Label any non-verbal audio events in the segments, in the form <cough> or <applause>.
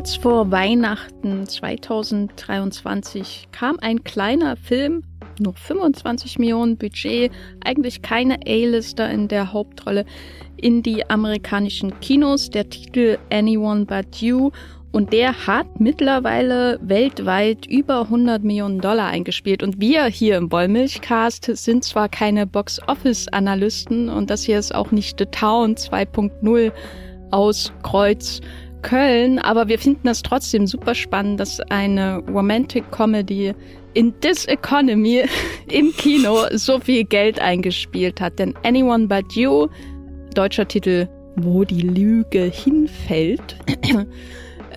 kurz vor Weihnachten 2023 kam ein kleiner Film, nur 25 Millionen Budget, eigentlich keine A-Lister in der Hauptrolle, in die amerikanischen Kinos. Der Titel Anyone But You und der hat mittlerweile weltweit über 100 Millionen Dollar eingespielt. Und wir hier im Wollmilchcast sind zwar keine Box-Office-Analysten und das hier ist auch nicht The Town 2.0 aus Kreuz Köln, aber wir finden es trotzdem super spannend, dass eine Romantic Comedy in This Economy <laughs> im Kino so viel Geld eingespielt hat. Denn Anyone But You, deutscher Titel, wo die Lüge hinfällt, <clears throat>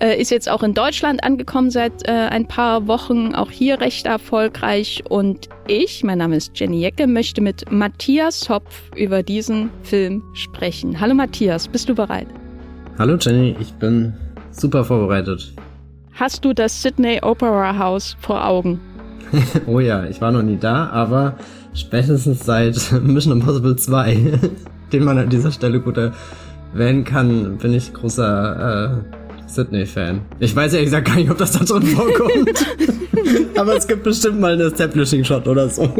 äh, ist jetzt auch in Deutschland angekommen seit äh, ein paar Wochen, auch hier recht erfolgreich. Und ich, mein Name ist Jenny Jecke, möchte mit Matthias Hopf über diesen Film sprechen. Hallo Matthias, bist du bereit? Hallo Jenny, ich bin super vorbereitet. Hast du das Sydney Opera House vor Augen? <laughs> oh ja, ich war noch nie da, aber spätestens seit <laughs> Mission Impossible 2, <laughs> den man an dieser Stelle gut erwähnen kann, bin ich großer äh, Sydney-Fan. Ich weiß ehrlich gesagt gar nicht, ob das da drin vorkommt. Aber es gibt bestimmt mal einen Establishing-Shot oder so.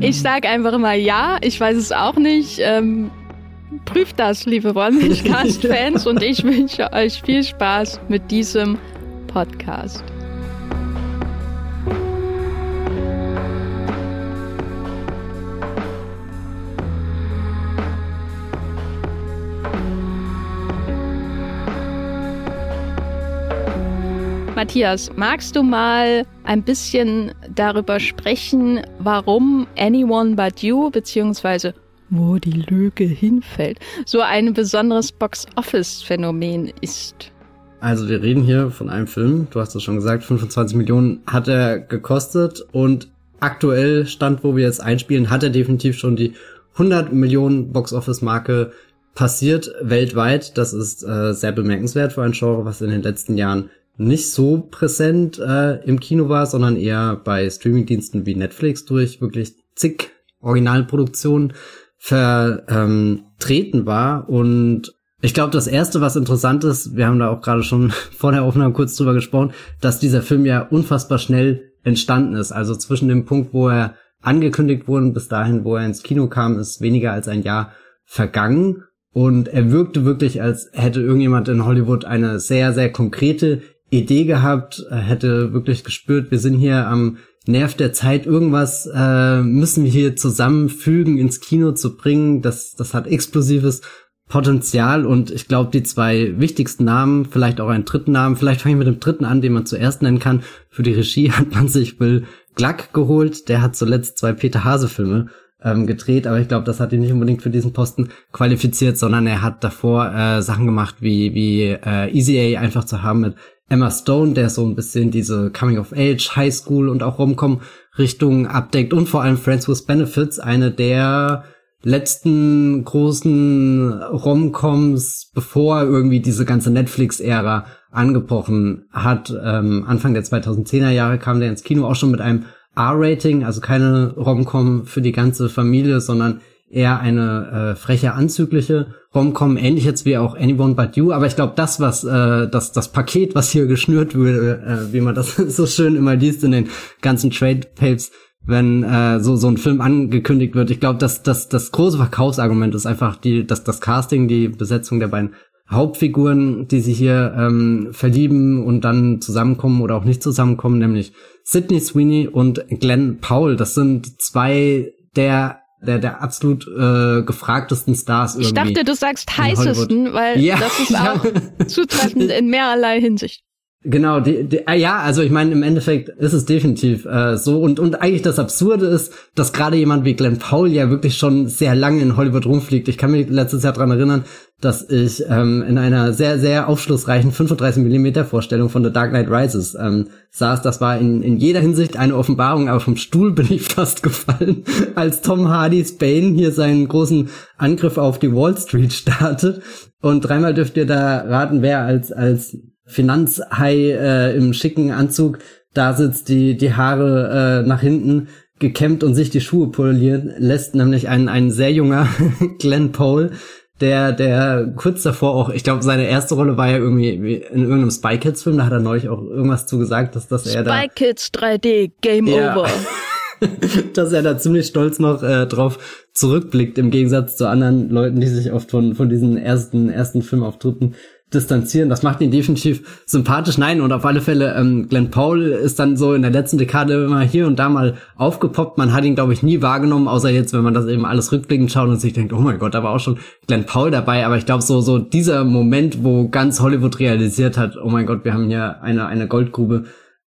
Ich sag einfach mal ja, ich weiß es auch nicht. Ähm, prüft das, liebe One-Cast-Fans, und ich wünsche euch viel Spaß mit diesem Podcast. Matthias, magst du mal ein bisschen darüber sprechen, warum Anyone But You beziehungsweise wo die Lüge hinfällt, so ein besonderes Box-Office-Phänomen ist? Also wir reden hier von einem Film, du hast es schon gesagt, 25 Millionen hat er gekostet und aktuell Stand, wo wir jetzt einspielen, hat er definitiv schon die 100 Millionen Box-Office-Marke passiert weltweit. Das ist äh, sehr bemerkenswert für ein Genre, was in den letzten Jahren nicht so präsent äh, im Kino war, sondern eher bei Streamingdiensten wie Netflix durch wirklich zig Originalproduktionen vertreten war. Und ich glaube, das Erste, was interessant ist, wir haben da auch gerade schon <laughs> vor der Aufnahme kurz drüber gesprochen, dass dieser Film ja unfassbar schnell entstanden ist. Also zwischen dem Punkt, wo er angekündigt wurde, bis dahin, wo er ins Kino kam, ist weniger als ein Jahr vergangen. Und er wirkte wirklich, als hätte irgendjemand in Hollywood eine sehr, sehr konkrete Idee gehabt, hätte wirklich gespürt, wir sind hier am Nerv der Zeit, irgendwas äh, müssen wir hier zusammenfügen, ins Kino zu bringen. Das, das hat explosives Potenzial und ich glaube, die zwei wichtigsten Namen, vielleicht auch einen dritten Namen, vielleicht fange ich mit dem dritten an, den man zuerst nennen kann. Für die Regie <laughs> hat man sich Will Gluck geholt, der hat zuletzt zwei Peter Hase Filme ähm, gedreht, aber ich glaube, das hat ihn nicht unbedingt für diesen Posten qualifiziert, sondern er hat davor äh, Sachen gemacht wie wie äh, Easy A einfach zu haben mit Emma Stone, der so ein bisschen diese Coming of Age, High School und auch Romcom Richtung abdeckt und vor allem Friends with Benefits, eine der letzten großen Romcoms, bevor irgendwie diese ganze Netflix-Ära angebrochen hat. Ähm, Anfang der 2010er Jahre kam der ins Kino auch schon mit einem R-Rating, also keine Romcom für die ganze Familie, sondern eher eine äh, freche, anzügliche Romcom, ähnlich jetzt wie auch Anyone But You. Aber ich glaube, das, was äh, das, das Paket, was hier geschnürt würde, äh, wie man das <laughs> so schön immer liest in den ganzen Trade Papes, wenn äh, so so ein Film angekündigt wird. Ich glaube, dass das das große Verkaufsargument ist einfach die das das Casting, die Besetzung der beiden Hauptfiguren, die sich hier ähm, verlieben und dann zusammenkommen oder auch nicht zusammenkommen, nämlich Sidney Sweeney und Glenn Powell. Das sind zwei der der, der absolut äh, gefragtesten Stars irgendwie. Ich dachte, du sagst heißesten, weil ja, das ist <laughs> auch ja. zutreffend in mehrerlei Hinsicht. Genau, die, die, äh, ja, also ich meine, im Endeffekt ist es definitiv äh, so. Und, und eigentlich das Absurde ist, dass gerade jemand wie Glenn Powell ja wirklich schon sehr lange in Hollywood rumfliegt. Ich kann mich letztes Jahr dran erinnern, dass ich ähm, in einer sehr, sehr aufschlussreichen 35mm Vorstellung von The Dark Knight Rises ähm, saß. Das war in, in jeder Hinsicht eine Offenbarung, aber vom Stuhl bin ich <laughs> fast gefallen, als Tom Hardy's Bane hier seinen großen Angriff auf die Wall Street startet. Und dreimal dürft ihr da raten, wer als, als Finanzhai äh, im schicken Anzug da sitzt, die, die Haare äh, nach hinten gekämmt und sich die Schuhe polieren lässt, nämlich ein, ein sehr junger <laughs> Glenn Pole, der, der kurz davor auch, ich glaube, seine erste Rolle war ja irgendwie in irgendeinem Spy Kids Film, da hat er neulich auch irgendwas zu gesagt, dass, dass er da. Spy Kids 3D, Game ja. Over. <laughs> dass er da ziemlich stolz noch äh, drauf zurückblickt, im Gegensatz zu anderen Leuten, die sich oft von, von diesen ersten, ersten Filmauftritten distanzieren. Das macht ihn definitiv sympathisch. Nein, und auf alle Fälle, ähm, Glenn Paul ist dann so in der letzten Dekade immer hier und da mal aufgepoppt. Man hat ihn, glaube ich, nie wahrgenommen, außer jetzt, wenn man das eben alles rückblickend schaut und sich denkt, oh mein Gott, da war auch schon Glenn Paul dabei. Aber ich glaube, so, so dieser Moment, wo ganz Hollywood realisiert hat, oh mein Gott, wir haben hier eine, eine Goldgrube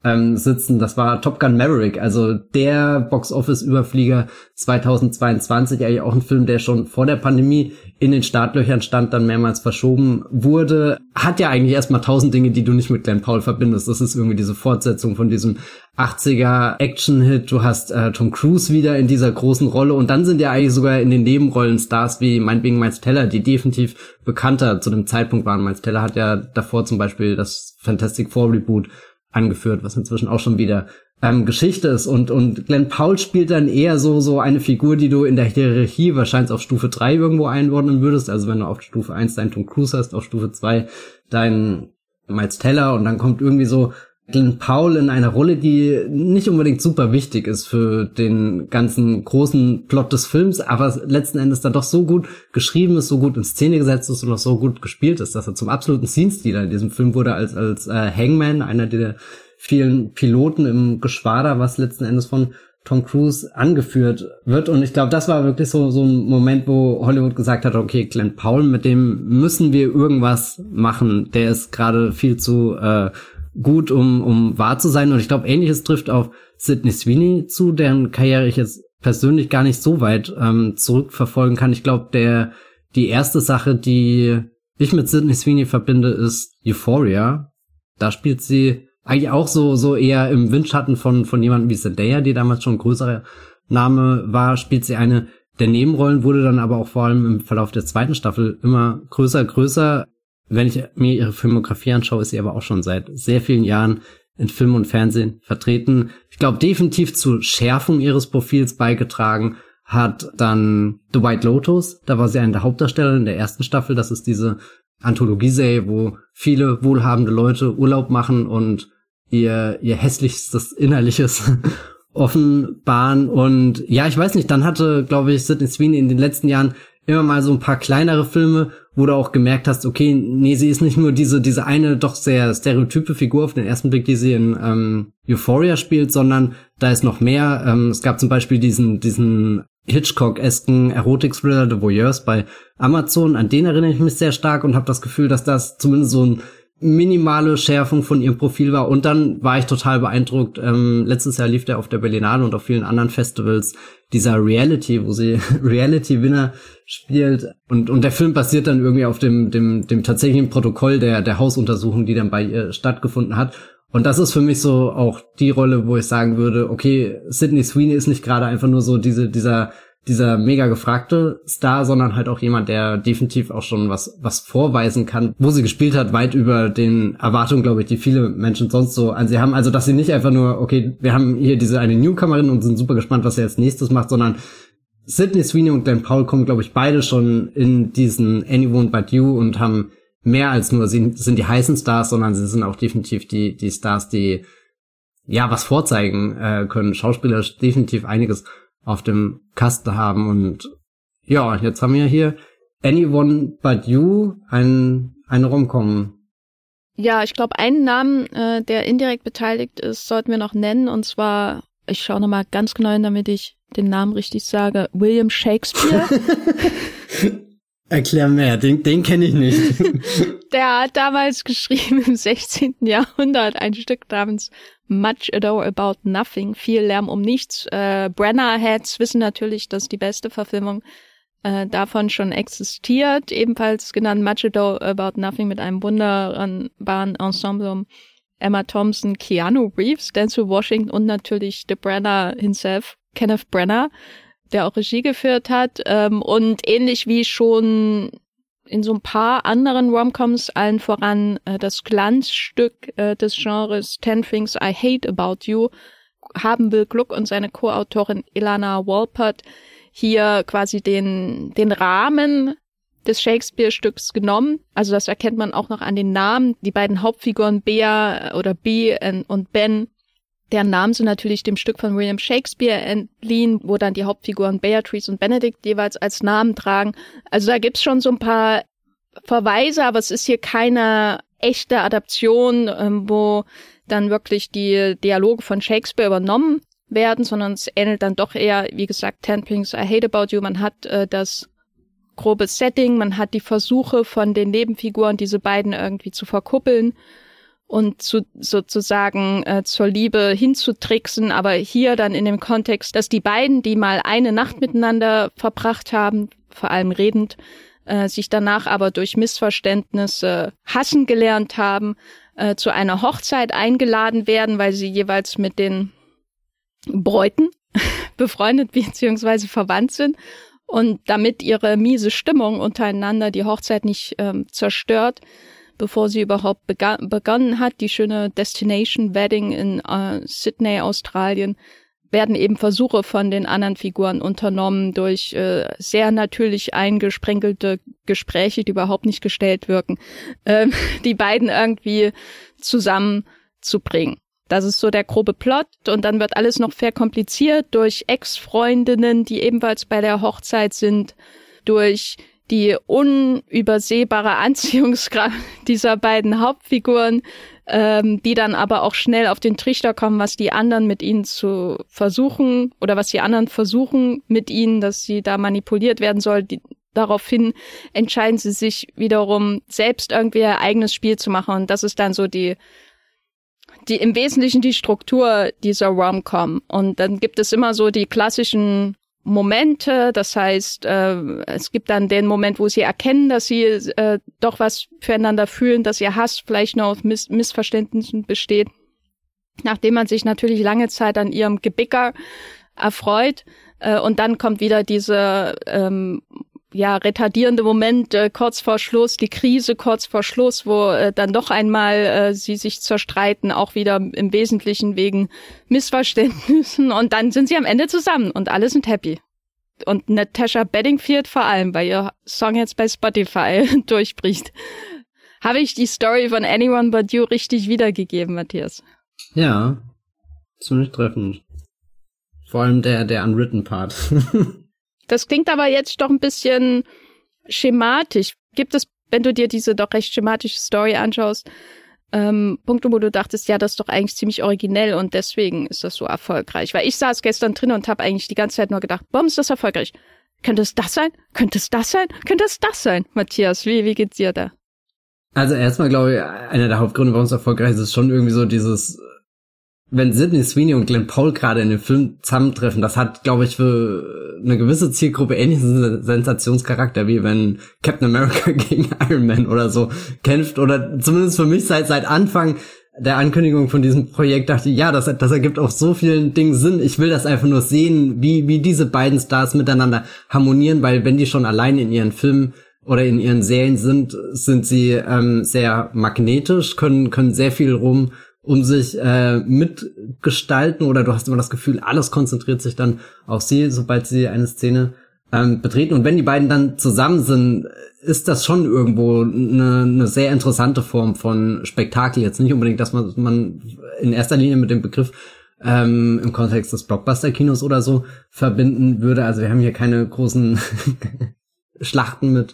ähm, sitzen. Das war Top Gun Maverick, also der Box-Office-Überflieger 2022, eigentlich auch ein Film, der schon vor der Pandemie in den Startlöchern stand, dann mehrmals verschoben wurde. Hat ja eigentlich erstmal tausend Dinge, die du nicht mit Glenn Paul verbindest. Das ist irgendwie diese Fortsetzung von diesem 80er Action-Hit. Du hast äh, Tom Cruise wieder in dieser großen Rolle und dann sind ja eigentlich sogar in den Nebenrollen Stars wie meinetwegen Miles Teller, die definitiv bekannter zu dem Zeitpunkt waren. Miles Teller hat ja davor zum Beispiel das Fantastic Four Reboot angeführt, was inzwischen auch schon wieder ähm, Geschichte ist. Und, und Glenn Paul spielt dann eher so, so eine Figur, die du in der Hierarchie wahrscheinlich auf Stufe 3 irgendwo einordnen würdest. Also wenn du auf Stufe 1 deinen Tom Cruise hast, auf Stufe 2 deinen Miles Teller und dann kommt irgendwie so Glenn Paul in einer Rolle, die nicht unbedingt super wichtig ist für den ganzen großen Plot des Films, aber letzten Endes dann doch so gut geschrieben ist, so gut in Szene gesetzt ist und auch so gut gespielt ist, dass er zum absoluten Scene-Stealer in diesem Film wurde als, als äh, Hangman, einer der vielen Piloten im Geschwader, was letzten Endes von Tom Cruise angeführt wird. Und ich glaube, das war wirklich so, so ein Moment, wo Hollywood gesagt hat, okay, Glenn Paul, mit dem müssen wir irgendwas machen. Der ist gerade viel zu äh, gut, um, um wahr zu sein. Und ich glaube, ähnliches trifft auf Sidney Sweeney zu, deren Karriere ich jetzt persönlich gar nicht so weit ähm, zurückverfolgen kann. Ich glaube, der die erste Sache, die ich mit Sidney Sweeney verbinde, ist Euphoria. Da spielt sie eigentlich auch so so eher im Windschatten von von jemandem wie Zendaya, die damals schon ein größerer Name war, spielt sie eine der Nebenrollen, wurde dann aber auch vor allem im Verlauf der zweiten Staffel immer größer, größer. Wenn ich mir ihre Filmografie anschaue, ist sie aber auch schon seit sehr vielen Jahren in Film und Fernsehen vertreten. Ich glaube, definitiv zur Schärfung ihres Profils beigetragen hat dann The White Lotus. Da war sie eine der Hauptdarsteller in der ersten Staffel. Das ist diese Anthologieserie, wo viele wohlhabende Leute Urlaub machen und ihr, ihr hässlichstes Innerliches <laughs> offenbaren. Und ja, ich weiß nicht, dann hatte, glaube ich, Sidney Sweeney in den letzten Jahren immer mal so ein paar kleinere Filme, wo du auch gemerkt hast, okay, nee, sie ist nicht nur diese, diese eine doch sehr stereotype Figur auf den ersten Blick, die sie in ähm, Euphoria spielt, sondern da ist noch mehr. Ähm, es gab zum Beispiel diesen, diesen Hitchcock-esken Erotik-Thriller The Voyeurs bei Amazon, an den erinnere ich mich sehr stark und habe das Gefühl, dass das zumindest so ein minimale Schärfung von ihrem Profil war. Und dann war ich total beeindruckt. Ähm, letztes Jahr lief der auf der Berlinale und auf vielen anderen Festivals dieser Reality, wo sie <laughs> Reality-Winner spielt. Und, und der Film basiert dann irgendwie auf dem, dem, dem tatsächlichen Protokoll der, der Hausuntersuchung, die dann bei ihr stattgefunden hat. Und das ist für mich so auch die Rolle, wo ich sagen würde, okay, Sydney Sweeney ist nicht gerade einfach nur so diese, dieser dieser mega gefragte Star, sondern halt auch jemand, der definitiv auch schon was, was vorweisen kann, wo sie gespielt hat, weit über den Erwartungen, glaube ich, die viele Menschen sonst so an sie haben. Also, dass sie nicht einfach nur, okay, wir haben hier diese eine Newcomerin und sind super gespannt, was er als nächstes macht, sondern Sidney Sweeney und Glenn Paul kommen, glaube ich, beide schon in diesen Anyone But You und haben mehr als nur, sie sind die heißen Stars, sondern sie sind auch definitiv die, die Stars, die ja was vorzeigen äh, können. Schauspieler definitiv einiges auf dem Kasten haben. Und ja, jetzt haben wir hier Anyone But You, ein, eine Romcom. Ja, ich glaube, einen Namen, äh, der indirekt beteiligt ist, sollten wir noch nennen. Und zwar, ich schaue nochmal ganz genau hin, damit ich den Namen richtig sage, William Shakespeare. <laughs> Erklär mehr, den, den kenne ich nicht. <laughs> Der hat damals geschrieben im 16. Jahrhundert ein Stück namens Much Ado About Nothing, viel Lärm um nichts. Äh, Brenner-Heads wissen natürlich, dass die beste Verfilmung äh, davon schon existiert, ebenfalls genannt Much Ado About Nothing mit einem wunderbaren Ensemble um Emma Thompson, Keanu Reeves, Denzel Washington und natürlich The Brenner himself, Kenneth Brenner der auch Regie geführt hat. Ähm, und ähnlich wie schon in so ein paar anderen Romcoms, allen voran äh, das Glanzstück äh, des Genres Ten Things I Hate About You, haben Bill Gluck und seine Co-Autorin Ilana Walpert hier quasi den, den Rahmen des Shakespeare-Stücks genommen. Also das erkennt man auch noch an den Namen. Die beiden Hauptfiguren Bea oder B und Ben, deren Namen sind natürlich dem Stück von William Shakespeare entliehen, wo dann die Hauptfiguren Beatrice und Benedict jeweils als Namen tragen. Also da gibt's schon so ein paar Verweise, aber es ist hier keine echte Adaption, ähm, wo dann wirklich die Dialoge von Shakespeare übernommen werden, sondern es ähnelt dann doch eher, wie gesagt, Ten Things I Hate About You. Man hat äh, das grobe Setting, man hat die Versuche von den Nebenfiguren, diese beiden irgendwie zu verkuppeln und zu, sozusagen äh, zur Liebe hinzutricksen, aber hier dann in dem Kontext, dass die beiden, die mal eine Nacht miteinander verbracht haben, vor allem redend, äh, sich danach aber durch Missverständnisse hassen gelernt haben, äh, zu einer Hochzeit eingeladen werden, weil sie jeweils mit den Bräuten <laughs> befreundet bzw. verwandt sind und damit ihre miese Stimmung untereinander die Hochzeit nicht ähm, zerstört, bevor sie überhaupt begonnen hat, die schöne Destination Wedding in äh, Sydney, Australien, werden eben Versuche von den anderen Figuren unternommen durch äh, sehr natürlich eingesprenkelte Gespräche, die überhaupt nicht gestellt wirken, äh, <laughs> die beiden irgendwie zusammenzubringen. Das ist so der grobe Plot und dann wird alles noch verkompliziert durch Ex-Freundinnen, die ebenfalls bei der Hochzeit sind, durch die unübersehbare <laughs> Anziehungskraft dieser beiden Hauptfiguren, ähm, die dann aber auch schnell auf den Trichter kommen, was die anderen mit ihnen zu versuchen oder was die anderen versuchen mit ihnen, dass sie da manipuliert werden soll. Die, daraufhin entscheiden sie sich wiederum selbst irgendwie ihr eigenes Spiel zu machen und das ist dann so die die im Wesentlichen die Struktur dieser Rom-Com. Und dann gibt es immer so die klassischen Momente, das heißt, äh, es gibt dann den Moment, wo sie erkennen, dass sie äh, doch was füreinander fühlen, dass ihr Hass vielleicht nur auf Miss Missverständnissen besteht, nachdem man sich natürlich lange Zeit an ihrem Gebicker erfreut. Äh, und dann kommt wieder diese ähm, ja, retardierende Moment äh, kurz vor Schluss, die Krise kurz vor Schluss, wo äh, dann doch einmal äh, sie sich zerstreiten, auch wieder im Wesentlichen wegen Missverständnissen und dann sind sie am Ende zusammen und alle sind happy. Und Natasha Bedingfield vor allem, weil ihr Song jetzt bei Spotify <laughs> durchbricht. Habe ich die Story von Anyone But You richtig wiedergegeben, Matthias? Ja, ziemlich treffend. Vor allem der, der unwritten Part. <laughs> Das klingt aber jetzt doch ein bisschen schematisch. Gibt es, wenn du dir diese doch recht schematische Story anschaust, ähm, Punkte, wo du dachtest, ja, das ist doch eigentlich ziemlich originell und deswegen ist das so erfolgreich. Weil ich saß gestern drin und habe eigentlich die ganze Zeit nur gedacht, warum ist das erfolgreich? Könnte es das sein? Könnte es das sein? Könnte es das sein? Matthias, wie, wie geht's dir da? Also erstmal glaube ich, einer der Hauptgründe, warum es erfolgreich ist, ist schon irgendwie so dieses wenn Sidney Sweeney und Glenn Paul gerade in dem Film zusammentreffen, das hat, glaube ich, für eine gewisse Zielgruppe ähnlichen Sensationscharakter, wie wenn Captain America <laughs> gegen Iron Man oder so kämpft. Oder zumindest für mich seit, seit Anfang der Ankündigung von diesem Projekt dachte ich, ja, das, das ergibt auf so vielen Dingen Sinn. Ich will das einfach nur sehen, wie, wie diese beiden Stars miteinander harmonieren, weil wenn die schon allein in ihren Filmen oder in ihren Serien sind, sind sie ähm, sehr magnetisch, können, können sehr viel rum um sich äh, mitgestalten oder du hast immer das Gefühl, alles konzentriert sich dann auf sie, sobald sie eine Szene ähm, betreten. Und wenn die beiden dann zusammen sind, ist das schon irgendwo eine, eine sehr interessante Form von Spektakel. Jetzt nicht unbedingt, dass man, man in erster Linie mit dem Begriff ähm, im Kontext des Blockbuster-Kinos oder so verbinden würde. Also wir haben hier keine großen <laughs> Schlachten mit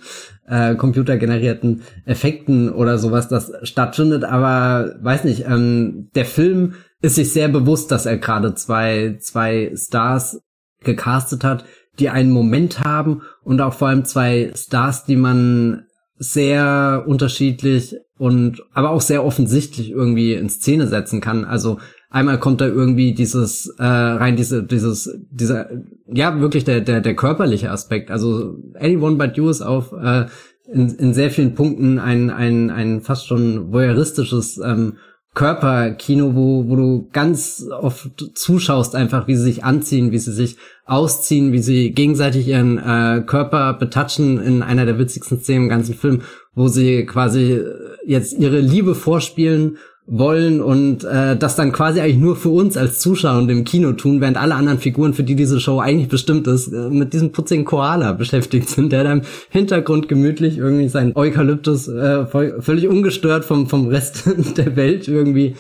äh, computergenerierten Effekten oder sowas, das stattfindet. Aber weiß nicht, ähm, der Film ist sich sehr bewusst, dass er gerade zwei, zwei Stars gecastet hat, die einen Moment haben und auch vor allem zwei Stars, die man sehr unterschiedlich und aber auch sehr offensichtlich irgendwie in Szene setzen kann. Also einmal kommt da irgendwie dieses äh, rein diese dieses dieser ja wirklich der der der körperliche Aspekt. Also Anyone But You ist auf äh, in, in sehr vielen Punkten ein ein ein fast schon voyeuristisches ähm, Körperkino, wo, wo du ganz oft zuschaust, einfach wie sie sich anziehen, wie sie sich ausziehen, wie sie gegenseitig ihren äh, Körper betatschen in einer der witzigsten Szenen im ganzen Film, wo sie quasi jetzt ihre Liebe vorspielen wollen und äh, das dann quasi eigentlich nur für uns als Zuschauer und im Kino tun, während alle anderen Figuren, für die diese Show eigentlich bestimmt ist, äh, mit diesem putzigen Koala beschäftigt sind, der da im Hintergrund gemütlich irgendwie sein Eukalyptus äh, völlig ungestört vom, vom Rest <laughs> der Welt irgendwie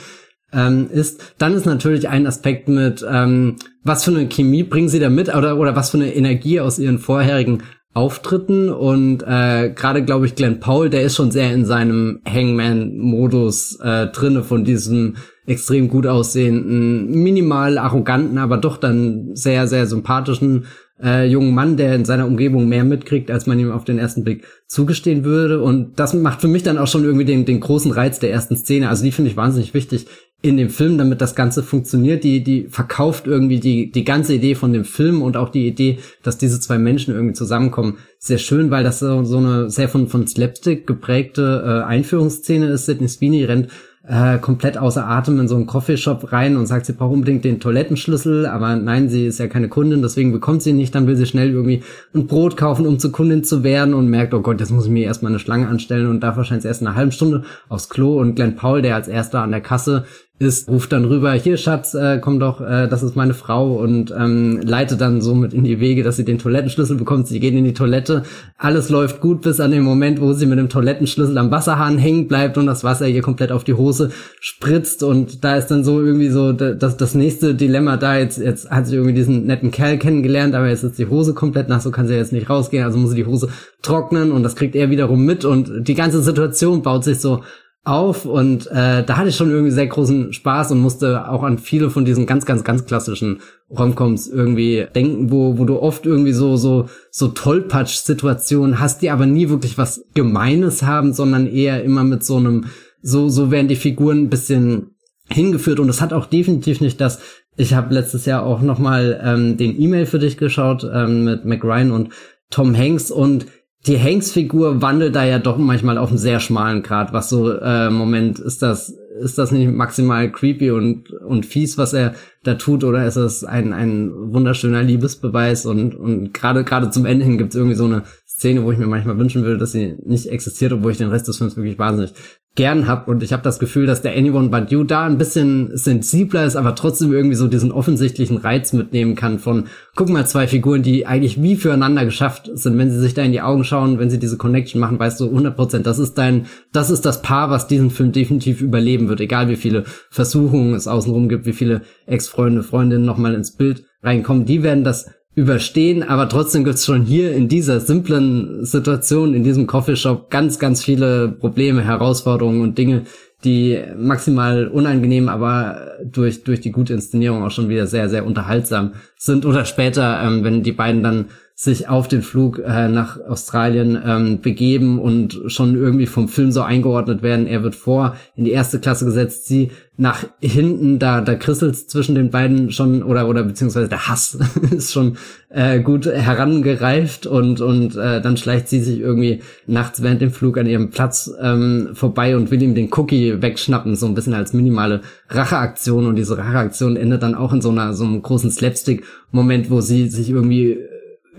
ähm, ist. Dann ist natürlich ein Aspekt mit, ähm, was für eine Chemie bringen sie da mit oder, oder was für eine Energie aus ihren vorherigen Auftritten und äh, gerade glaube ich Glenn Paul, der ist schon sehr in seinem Hangman-Modus äh, drinne von diesem extrem gut aussehenden, minimal arroganten, aber doch dann sehr sehr sympathischen äh, jungen Mann, der in seiner Umgebung mehr mitkriegt, als man ihm auf den ersten Blick zugestehen würde. Und das macht für mich dann auch schon irgendwie den, den großen Reiz der ersten Szene. Also die finde ich wahnsinnig wichtig in dem Film, damit das Ganze funktioniert. Die, die verkauft irgendwie die, die ganze Idee von dem Film und auch die Idee, dass diese zwei Menschen irgendwie zusammenkommen, sehr schön, weil das so, so eine sehr von, von Slapstick geprägte äh, Einführungsszene ist. Sidney Sweeney rennt äh, komplett außer Atem in so einen Coffeeshop rein und sagt, sie braucht unbedingt den Toilettenschlüssel, aber nein, sie ist ja keine Kundin, deswegen bekommt sie nicht, dann will sie schnell irgendwie ein Brot kaufen, um zur Kundin zu werden und merkt, oh Gott, jetzt muss ich mir erstmal eine Schlange anstellen und darf wahrscheinlich erst eine halbe Stunde aufs Klo und Glenn Paul, der als erster an der Kasse ist, ruft dann rüber, hier Schatz, äh, komm doch, äh, das ist meine Frau. Und ähm, leitet dann somit in die Wege, dass sie den Toilettenschlüssel bekommt. Sie gehen in die Toilette, alles läuft gut bis an den Moment, wo sie mit dem Toilettenschlüssel am Wasserhahn hängen bleibt und das Wasser ihr komplett auf die Hose spritzt. Und da ist dann so irgendwie so das, das nächste Dilemma da. Jetzt, jetzt hat sie irgendwie diesen netten Kerl kennengelernt, aber jetzt ist die Hose komplett nass, so kann sie jetzt nicht rausgehen, also muss sie die Hose trocknen und das kriegt er wiederum mit. Und die ganze Situation baut sich so auf und äh, da hatte ich schon irgendwie sehr großen Spaß und musste auch an viele von diesen ganz ganz ganz klassischen Romcoms irgendwie denken, wo wo du oft irgendwie so so so Tollpatsch Situationen hast, die aber nie wirklich was gemeines haben, sondern eher immer mit so einem so so werden die Figuren ein bisschen hingeführt. Und es hat auch definitiv nicht das ich habe letztes Jahr auch noch mal ähm, den E-Mail für dich geschaut ähm, mit McRyan und Tom Hanks. Und die Hanks-Figur wandelt da ja doch manchmal auf einem sehr schmalen Grad, was so, äh, Moment, ist das, ist das nicht maximal creepy und, und fies, was er da tut, oder ist es ein, ein wunderschöner Liebesbeweis? Und, und gerade, gerade zum Ende hin gibt es irgendwie so eine Szene, wo ich mir manchmal wünschen würde, dass sie nicht existiert, obwohl ich den Rest des Films wirklich wahnsinnig gern hab. Und ich habe das Gefühl, dass der Anyone But You da ein bisschen sensibler ist, aber trotzdem irgendwie so diesen offensichtlichen Reiz mitnehmen kann von, guck mal, zwei Figuren, die eigentlich wie füreinander geschafft sind, wenn sie sich da in die Augen schauen, wenn sie diese Connection machen, weißt du 100 Prozent, das ist dein, das ist das Paar, was diesen Film definitiv überleben wird, egal wie viele Versuchungen es außenrum gibt, wie viele Ex-Freunde, Freundinnen nochmal ins Bild reinkommen, die werden das überstehen, aber trotzdem gibt's schon hier in dieser simplen Situation, in diesem Coffeeshop ganz, ganz viele Probleme, Herausforderungen und Dinge, die maximal unangenehm, aber durch, durch die gute Inszenierung auch schon wieder sehr, sehr unterhaltsam sind. Oder später, ähm, wenn die beiden dann sich auf den Flug äh, nach Australien ähm, begeben und schon irgendwie vom Film so eingeordnet werden. Er wird vor in die erste Klasse gesetzt, sie nach hinten, da da krisselt zwischen den beiden schon oder oder beziehungsweise der Hass <laughs> ist schon äh, gut herangereift und und äh, dann schleicht sie sich irgendwie nachts während dem Flug an ihrem Platz ähm, vorbei und will ihm den Cookie wegschnappen, so ein bisschen als minimale Racheaktion und diese Racheaktion endet dann auch in so einer so einem großen Slapstick Moment, wo sie sich irgendwie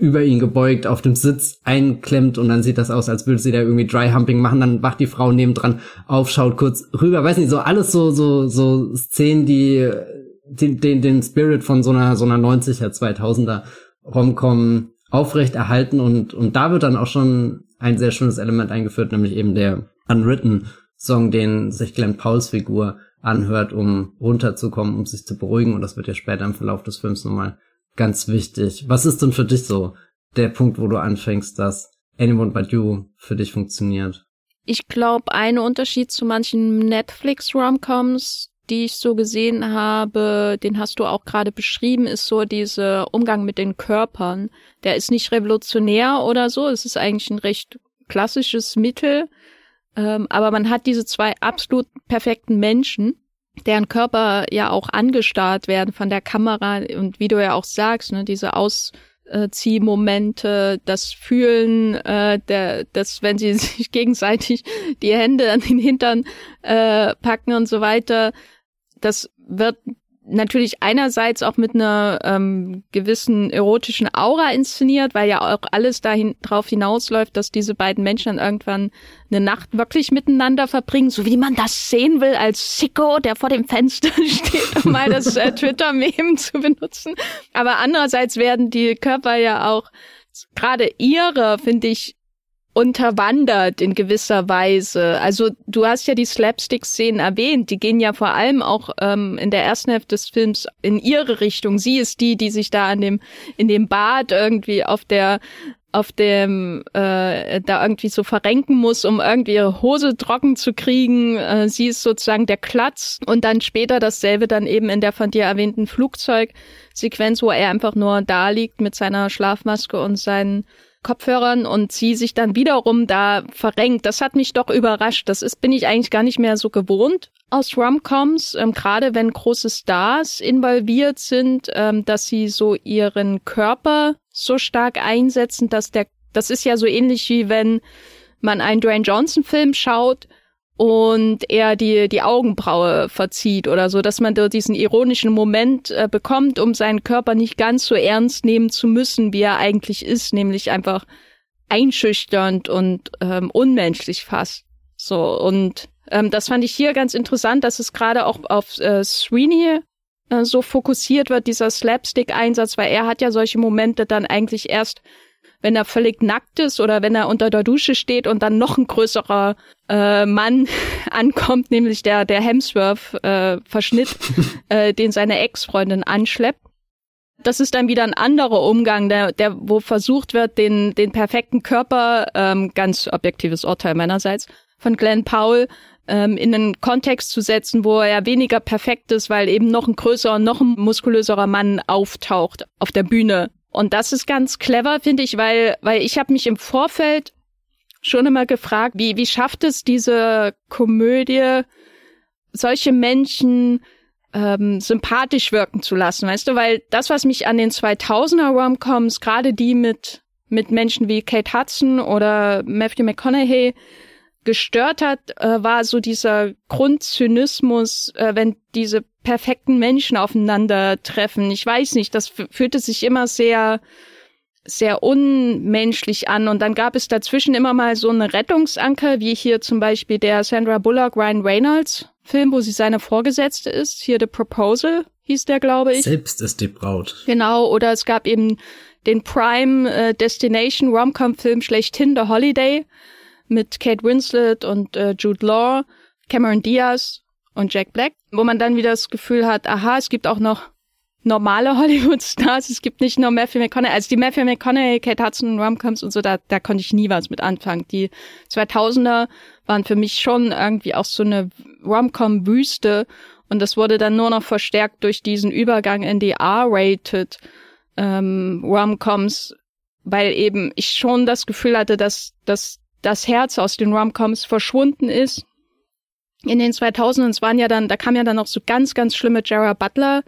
über ihn gebeugt auf dem Sitz einklemmt und dann sieht das aus, als würde sie da irgendwie Dry-Humping machen, dann wacht die Frau nebendran auf, schaut kurz rüber, weiß nicht, so alles so, so, so Szenen, die den, den, den Spirit von so einer, so einer 90er, 2000er Romcom aufrecht erhalten. Und, und da wird dann auch schon ein sehr schönes Element eingeführt, nämlich eben der Unwritten Song, den sich Glenn Pauls Figur anhört, um runterzukommen, um sich zu beruhigen. Und das wird ja später im Verlauf des Films nochmal ganz wichtig. Was ist denn für dich so der Punkt, wo du anfängst, dass Anyone But You für dich funktioniert? Ich glaube, ein Unterschied zu manchen Netflix-Romcoms, die ich so gesehen habe, den hast du auch gerade beschrieben, ist so dieser Umgang mit den Körpern. Der ist nicht revolutionär oder so, es ist eigentlich ein recht klassisches Mittel, ähm, aber man hat diese zwei absolut perfekten Menschen deren Körper ja auch angestarrt werden von der Kamera. Und wie du ja auch sagst, ne, diese Ausziehmomente, das Fühlen, äh, der, das, wenn sie <laughs> sich gegenseitig die Hände an den Hintern äh, packen und so weiter, das wird natürlich einerseits auch mit einer ähm, gewissen erotischen Aura inszeniert, weil ja auch alles dahin drauf hinausläuft, dass diese beiden Menschen dann irgendwann eine Nacht wirklich miteinander verbringen, so wie man das sehen will als Sicko, der vor dem Fenster <laughs> steht, um mal das äh, Twitter-Meme <laughs> zu benutzen. Aber andererseits werden die Körper ja auch gerade ihre, finde ich, unterwandert in gewisser Weise. Also du hast ja die Slapstick-Szenen erwähnt, die gehen ja vor allem auch ähm, in der ersten Hälfte des Films in ihre Richtung. Sie ist die, die sich da an dem in dem Bad irgendwie auf der auf dem äh, da irgendwie so verrenken muss, um irgendwie ihre Hose trocken zu kriegen. Äh, sie ist sozusagen der Klatz und dann später dasselbe dann eben in der von dir erwähnten Flugzeugsequenz, wo er einfach nur da liegt mit seiner Schlafmaske und seinen Kopfhörern und sie sich dann wiederum da verrenkt. Das hat mich doch überrascht. Das ist, bin ich eigentlich gar nicht mehr so gewohnt aus Romcoms, ähm, gerade wenn große Stars involviert sind, ähm, dass sie so ihren Körper so stark einsetzen, dass der, das ist ja so ähnlich wie wenn man einen Dwayne Johnson Film schaut und er die, die Augenbraue verzieht oder so, dass man diesen ironischen Moment äh, bekommt, um seinen Körper nicht ganz so ernst nehmen zu müssen, wie er eigentlich ist, nämlich einfach einschüchternd und ähm, unmenschlich fast. So, und ähm, das fand ich hier ganz interessant, dass es gerade auch auf äh, Sweeney äh, so fokussiert wird, dieser Slapstick-Einsatz, weil er hat ja solche Momente dann eigentlich erst wenn er völlig nackt ist oder wenn er unter der Dusche steht und dann noch ein größerer äh, Mann <laughs> ankommt, nämlich der, der Hemsworth-Verschnitt, äh, <laughs> äh, den seine Ex-Freundin anschleppt. Das ist dann wieder ein anderer Umgang, der, der, wo versucht wird, den, den perfekten Körper, ähm, ganz objektives Urteil meinerseits, von Glenn Powell ähm, in einen Kontext zu setzen, wo er weniger perfekt ist, weil eben noch ein größerer, noch ein muskulöserer Mann auftaucht auf der Bühne und das ist ganz clever, finde ich, weil, weil ich habe mich im Vorfeld schon immer gefragt, wie, wie schafft es diese Komödie, solche Menschen ähm, sympathisch wirken zu lassen, weißt du? Weil das, was mich an den 2000er Romcoms, gerade die mit, mit Menschen wie Kate Hudson oder Matthew McConaughey, gestört hat, äh, war so dieser Grundzynismus, äh, wenn diese perfekten Menschen aufeinandertreffen. Ich weiß nicht, das fühlte sich immer sehr, sehr unmenschlich an. Und dann gab es dazwischen immer mal so eine Rettungsanker, wie hier zum Beispiel der Sandra Bullock, Ryan Reynolds Film, wo sie seine Vorgesetzte ist. Hier The Proposal hieß der, glaube ich. Selbst ist die Braut. Genau, oder es gab eben den Prime äh, Destination Romcom Film schlechthin, The Holiday, mit Kate Winslet und äh, Jude Law, Cameron Diaz und Jack Black, wo man dann wieder das Gefühl hat, aha, es gibt auch noch normale <laughs> Hollywood-Stars, es gibt nicht nur Matthew McConaughey, also die Matthew McConaughey, Kate Hudson und Romcoms und so, da, da konnte ich nie was mit anfangen. Die 2000er waren für mich schon irgendwie auch so eine Romcom-Wüste. Und das wurde dann nur noch verstärkt durch diesen Übergang in die R-rated ähm, Romcoms, weil eben ich schon das Gefühl hatte, dass, dass das Herz aus den Romcoms verschwunden ist in den 2000ern, es waren ja dann, da kam ja dann auch so ganz, ganz schlimme Gerard Butler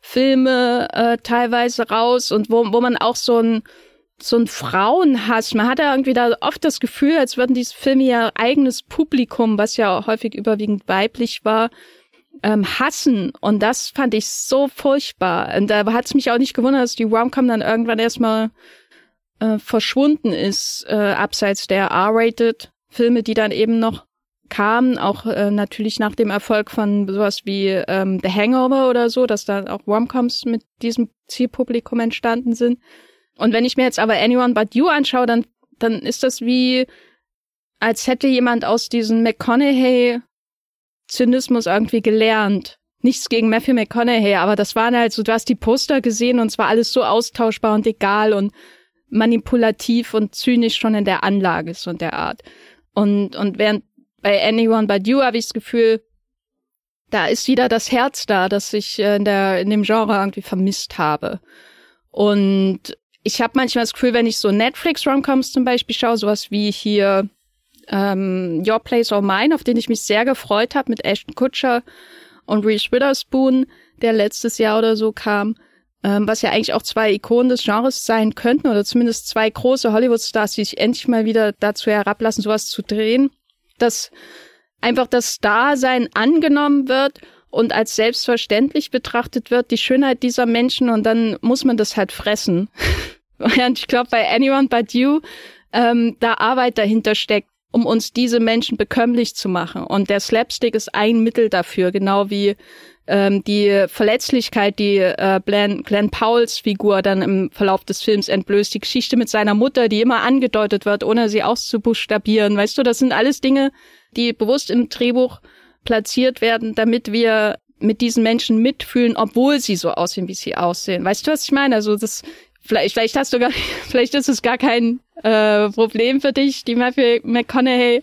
Filme äh, teilweise raus und wo, wo man auch so ein so ein Frauenhass. Man hatte irgendwie da oft das Gefühl, als würden diese Filme ja eigenes Publikum, was ja häufig überwiegend weiblich war, ähm, hassen. Und das fand ich so furchtbar. Und da hat es mich auch nicht gewundert, dass die Romcom dann irgendwann erstmal äh, verschwunden ist, äh, abseits der R-rated Filme, die dann eben noch kam, auch äh, natürlich nach dem Erfolg von sowas wie ähm, The Hangover oder so, dass da auch Romcoms mit diesem Zielpublikum entstanden sind. Und wenn ich mir jetzt aber Anyone But You anschaue, dann, dann ist das wie, als hätte jemand aus diesem McConaughey-Zynismus irgendwie gelernt. Nichts gegen Matthew McConaughey, aber das waren halt so, du hast die Poster gesehen und es war alles so austauschbar und egal und manipulativ und zynisch schon in der Anlage so in der Art. Und, und während bei Anyone But You habe ich das Gefühl, da ist wieder das Herz da, das ich äh, in, der, in dem Genre irgendwie vermisst habe. Und ich habe manchmal das Gefühl, wenn ich so Netflix-Romcoms zum Beispiel schaue, sowas wie hier ähm, Your Place or Mine, auf den ich mich sehr gefreut habe mit Ashton Kutcher und Reese Witherspoon, der letztes Jahr oder so kam, ähm, was ja eigentlich auch zwei Ikonen des Genres sein könnten oder zumindest zwei große Hollywood-Stars, die sich endlich mal wieder dazu herablassen, sowas zu drehen dass einfach das Dasein angenommen wird und als selbstverständlich betrachtet wird, die Schönheit dieser Menschen und dann muss man das halt fressen. <laughs> Und ich glaube, bei Anyone But You, ähm, da Arbeit dahinter steckt, um uns diese Menschen bekömmlich zu machen. Und der Slapstick ist ein Mittel dafür, genau wie ähm, die Verletzlichkeit, die äh, Glenn, Glenn Powells Figur dann im Verlauf des Films entblößt, die Geschichte mit seiner Mutter, die immer angedeutet wird, ohne sie auszubuchstabieren. Weißt du, das sind alles Dinge, die bewusst im Drehbuch platziert werden, damit wir mit diesen Menschen mitfühlen, obwohl sie so aussehen, wie sie aussehen. Weißt du, was ich meine? Also das vielleicht, vielleicht hast du gar, <laughs> vielleicht ist es gar kein äh, Problem für dich, die Matthew McConaughey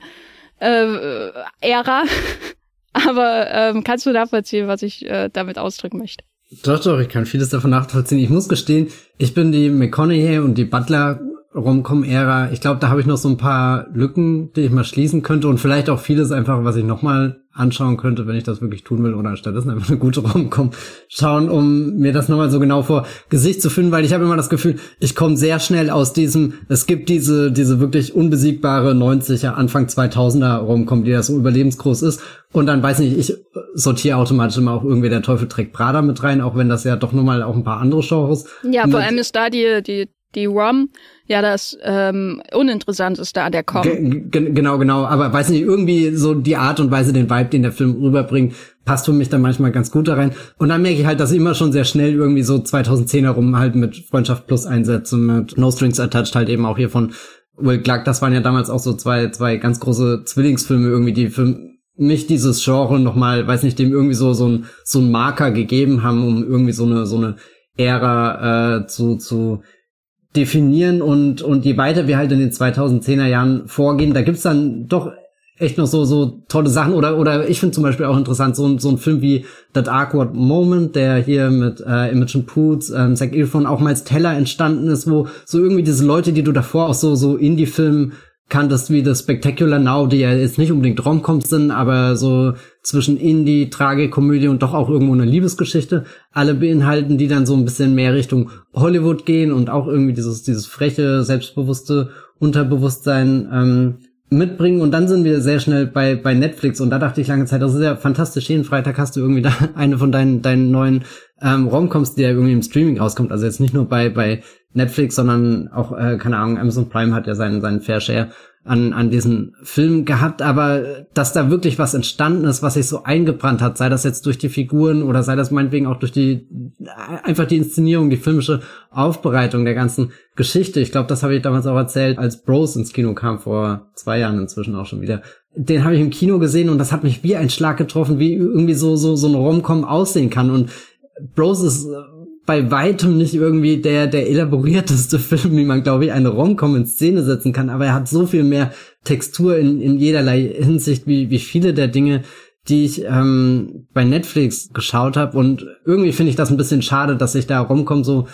äh, Ära. <laughs> Aber ähm, kannst du nachvollziehen, was ich äh, damit ausdrücken möchte? Doch, doch, ich kann vieles davon nachvollziehen. Ich muss gestehen, ich bin die McConaughey und die Butler Romcom-Ära. Ich glaube, da habe ich noch so ein paar Lücken, die ich mal schließen könnte und vielleicht auch vieles einfach, was ich nochmal anschauen könnte, wenn ich das wirklich tun will oder stattdessen einfach eine gute Romcom schauen, um mir das nochmal so genau vor Gesicht zu finden, weil ich habe immer das Gefühl, ich komme sehr schnell aus diesem, es gibt diese, diese wirklich unbesiegbare 90er, Anfang 2000er Romcom, die da so überlebensgroß ist und dann weiß nicht, ich sortiere automatisch immer auch irgendwie der Teufel trägt Prada mit rein, auch wenn das ja doch nur mal auch ein paar andere Genres. Ja, vor allem ist da die, die die ROM ja das ähm, Uninteressanteste an der Com. genau, genau. Aber weiß nicht, irgendwie so die Art und Weise, den Vibe, den der Film rüberbringt, passt für mich dann manchmal ganz gut da rein. Und dann merke ich halt, dass ich immer schon sehr schnell irgendwie so 2010 herum halt mit Freundschaft Plus einsetze, mit No Strings Attached halt eben auch hier von Will Clark. Das waren ja damals auch so zwei, zwei ganz große Zwillingsfilme irgendwie, die für mich dieses Genre nochmal, weiß nicht, dem irgendwie so, so ein, so ein Marker gegeben haben, um irgendwie so eine, so eine Ära äh, zu, zu definieren und, und je weiter wir halt in den 2010er Jahren vorgehen, da gibt's dann doch echt noch so, so tolle Sachen. Oder, oder ich finde zum Beispiel auch interessant, so, so ein Film wie That Awkward Moment, der hier mit äh, Imogen Poots, ähm, Zac Efron auch mal als Teller entstanden ist, wo so irgendwie diese Leute, die du davor auch so, so Indie-Filmen kanntest wie das Spectacular Now, die ja jetzt nicht unbedingt Romcoms sind, aber so zwischen Indie, Tragikomödie und doch auch irgendwo eine Liebesgeschichte, alle beinhalten, die dann so ein bisschen mehr Richtung Hollywood gehen und auch irgendwie dieses, dieses freche, selbstbewusste Unterbewusstsein ähm, mitbringen. Und dann sind wir sehr schnell bei, bei Netflix. Und da dachte ich lange Zeit, das ist ja fantastisch, jeden Freitag hast du irgendwie da <laughs> eine von deinen, deinen neuen ähm, Romcoms, die ja irgendwie im Streaming rauskommt, also jetzt nicht nur bei, bei Netflix, sondern auch, äh, keine Ahnung, Amazon Prime hat ja seinen, seinen Fair Share an, an diesen Film gehabt, aber dass da wirklich was entstanden ist, was sich so eingebrannt hat, sei das jetzt durch die Figuren oder sei das meinetwegen auch durch die, einfach die Inszenierung, die filmische Aufbereitung der ganzen Geschichte. Ich glaube, das habe ich damals auch erzählt, als Bros ins Kino kam, vor zwei Jahren inzwischen auch schon wieder. Den habe ich im Kino gesehen und das hat mich wie ein Schlag getroffen, wie irgendwie so, so, so ein Romcom aussehen kann und Bros ist bei weitem nicht irgendwie der, der elaborierteste <laughs> Film, wie man, glaube ich, eine Romcom in Szene setzen kann, aber er hat so viel mehr Textur in, in jederlei Hinsicht, wie, wie viele der Dinge, die ich ähm, bei Netflix geschaut habe. Und irgendwie finde ich das ein bisschen schade, dass sich da Romcom so,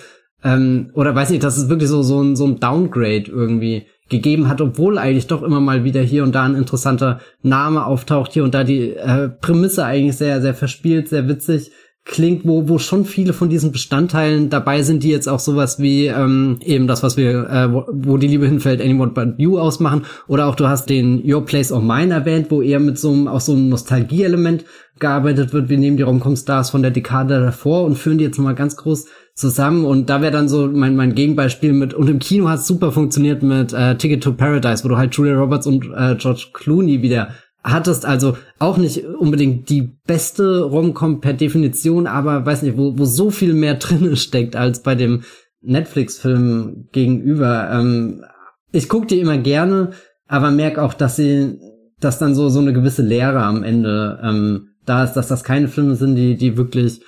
ähm, oder weiß nicht, dass es wirklich so, so, ein, so ein Downgrade irgendwie gegeben hat, obwohl eigentlich doch immer mal wieder hier und da ein interessanter Name auftaucht, hier und da die äh, Prämisse eigentlich sehr, sehr verspielt, sehr witzig klingt, wo, wo schon viele von diesen Bestandteilen dabei sind, die jetzt auch sowas wie ähm, eben das, was wir, äh, wo, wo die Liebe hinfällt, Anyone But You ausmachen. Oder auch du hast den Your Place or Mine erwähnt, wo eher mit so einem, auch so einem Nostalgie-Element gearbeitet wird. Wir nehmen die Romcom-Stars von der Dekade davor und führen die jetzt mal ganz groß zusammen. Und da wäre dann so mein, mein Gegenbeispiel mit, und im Kino hat super funktioniert mit äh, Ticket to Paradise, wo du halt Julia Roberts und äh, George Clooney wieder hattest also auch nicht unbedingt die beste Romcom per Definition, aber weiß nicht, wo, wo so viel mehr <laughs> drin steckt als bei dem Netflix-Film gegenüber. Ähm, ich gucke die immer gerne, aber merke auch, dass sie, dass dann so so eine gewisse Leere am Ende ähm, da ist, dass das keine Filme sind, die die wirklich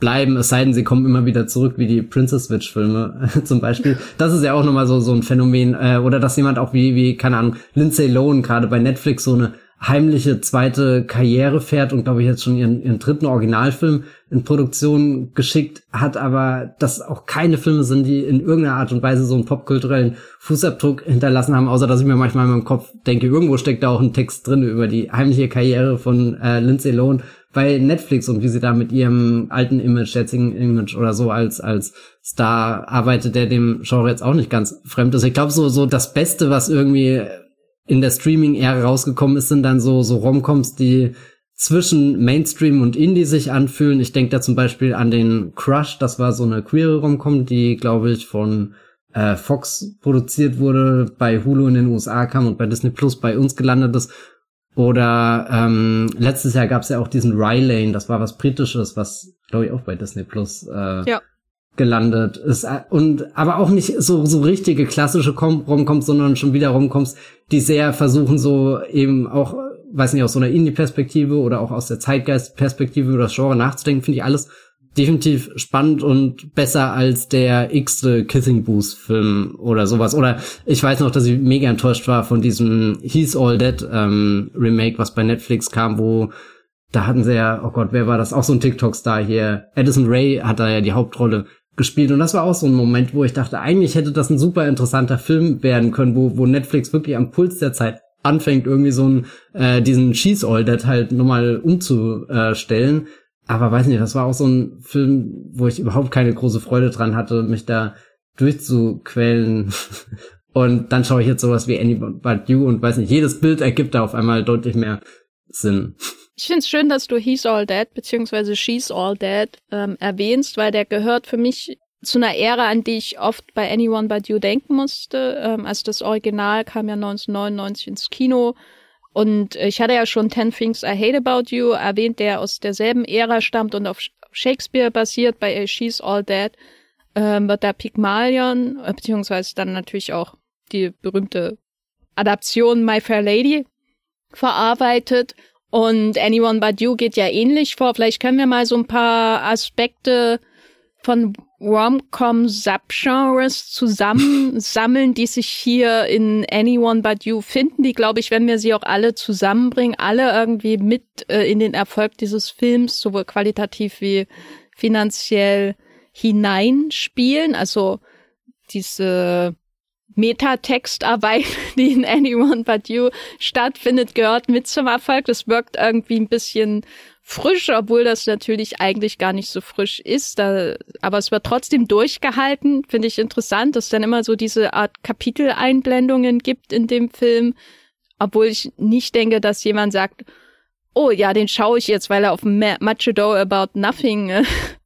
bleiben, es sei denn, sie kommen immer wieder zurück, wie die Princess Witch Filme <laughs> zum Beispiel. Das ist ja auch nochmal so, so ein Phänomen. Äh, oder dass jemand auch wie, wie, keine Ahnung, Lindsay Lohan gerade bei Netflix so eine heimliche zweite Karriere fährt und glaube ich jetzt schon ihren, ihren dritten Originalfilm in Produktion geschickt hat, aber dass auch keine Filme sind, die in irgendeiner Art und Weise so einen popkulturellen Fußabdruck hinterlassen haben, außer dass ich mir manchmal in meinem Kopf denke, irgendwo steckt da auch ein Text drin über die heimliche Karriere von äh, Lindsay Lohan bei Netflix und wie sie da mit ihrem alten Image, jetzigen Image oder so als als Star arbeitet, der dem Genre jetzt auch nicht ganz fremd ist. Ich glaube so so das Beste, was irgendwie in der Streaming-Ära rausgekommen ist, sind dann so, so Romcoms, die zwischen Mainstream und Indie sich anfühlen. Ich denke da zum Beispiel an den Crush, das war so eine queere Romcom, die, glaube ich, von äh, Fox produziert wurde, bei Hulu in den USA kam und bei Disney Plus bei uns gelandet ist. Oder ähm, letztes Jahr gab es ja auch diesen Rylane, das war was Britisches, was, glaube ich, auch bei Disney Plus äh, ja. Gelandet ist. Und aber auch nicht so, so richtige klassische Romcoms, sondern schon wieder Romcoms, die sehr versuchen, so eben auch, weiß nicht, aus so einer Indie-Perspektive oder auch aus der Zeitgeist-Perspektive über das Genre nachzudenken, finde ich alles definitiv spannend und besser als der x-te Kissing Booth Film oder sowas. Oder ich weiß noch, dass ich mega enttäuscht war von diesem He's All Dead ähm, Remake, was bei Netflix kam, wo da hatten sie ja, oh Gott, wer war das? Auch so ein TikTok-Star hier. Addison Ray hat da ja die Hauptrolle gespielt und das war auch so ein Moment, wo ich dachte, eigentlich hätte das ein super interessanter Film werden können, wo, wo Netflix wirklich am Puls der Zeit anfängt, irgendwie so einen, äh, diesen She's All Dead halt nochmal umzustellen aber weiß nicht, das war auch so ein Film, wo ich überhaupt keine große Freude dran hatte, mich da durchzuquälen. <laughs> Und dann schaue ich jetzt sowas wie Any But You und weiß nicht, jedes Bild ergibt da auf einmal deutlich mehr Sinn. Ich finde es schön, dass du He's All Dead beziehungsweise She's All Dead ähm, erwähnst, weil der gehört für mich zu einer Ära, an die ich oft bei Anyone But You denken musste. Ähm, also das Original kam ja 1999 ins Kino und ich hatte ja schon Ten Things I Hate About You erwähnt, der aus derselben Ära stammt und auf Shakespeare basiert. Bei She's All Dead ähm, wird da Pygmalion, äh, beziehungsweise dann natürlich auch die berühmte Adaption My Fair Lady verarbeitet. Und Anyone But You geht ja ähnlich vor. Vielleicht können wir mal so ein paar Aspekte von Rom-Com-Subgenres zusammensammeln, <laughs> die sich hier in Anyone But You finden, die, glaube ich, wenn wir sie auch alle zusammenbringen, alle irgendwie mit äh, in den Erfolg dieses Films, sowohl qualitativ wie finanziell hineinspielen. Also diese Metatextarbeit, <laughs> die in Anyone But You stattfindet, gehört mit zum Erfolg. Das wirkt irgendwie ein bisschen frisch, obwohl das natürlich eigentlich gar nicht so frisch ist. Da, aber es wird trotzdem durchgehalten. Finde ich interessant, dass dann immer so diese Art Kapiteleinblendungen gibt in dem Film, obwohl ich nicht denke, dass jemand sagt, oh ja, den schaue ich jetzt, weil er auf Much Ado About Nothing äh,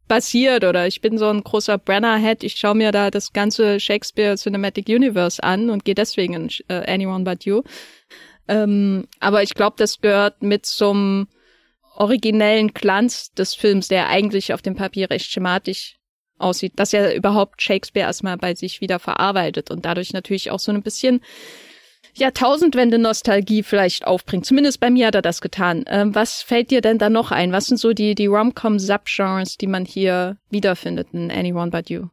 basiert oder ich bin so ein großer Brenner-Head, ich schaue mir da das ganze Shakespeare Cinematic Universe an und gehe deswegen in äh, Anyone But You. Ähm, aber ich glaube, das gehört mit zum originellen Glanz des Films, der eigentlich auf dem Papier recht schematisch aussieht, dass er überhaupt Shakespeare erstmal bei sich wieder verarbeitet und dadurch natürlich auch so ein bisschen Jahrtausendwende-Nostalgie vielleicht aufbringt. Zumindest bei mir hat er das getan. Ähm, was fällt dir denn da noch ein? Was sind so die, die Rom-Com-Subgenres, die man hier wiederfindet in Anyone But You?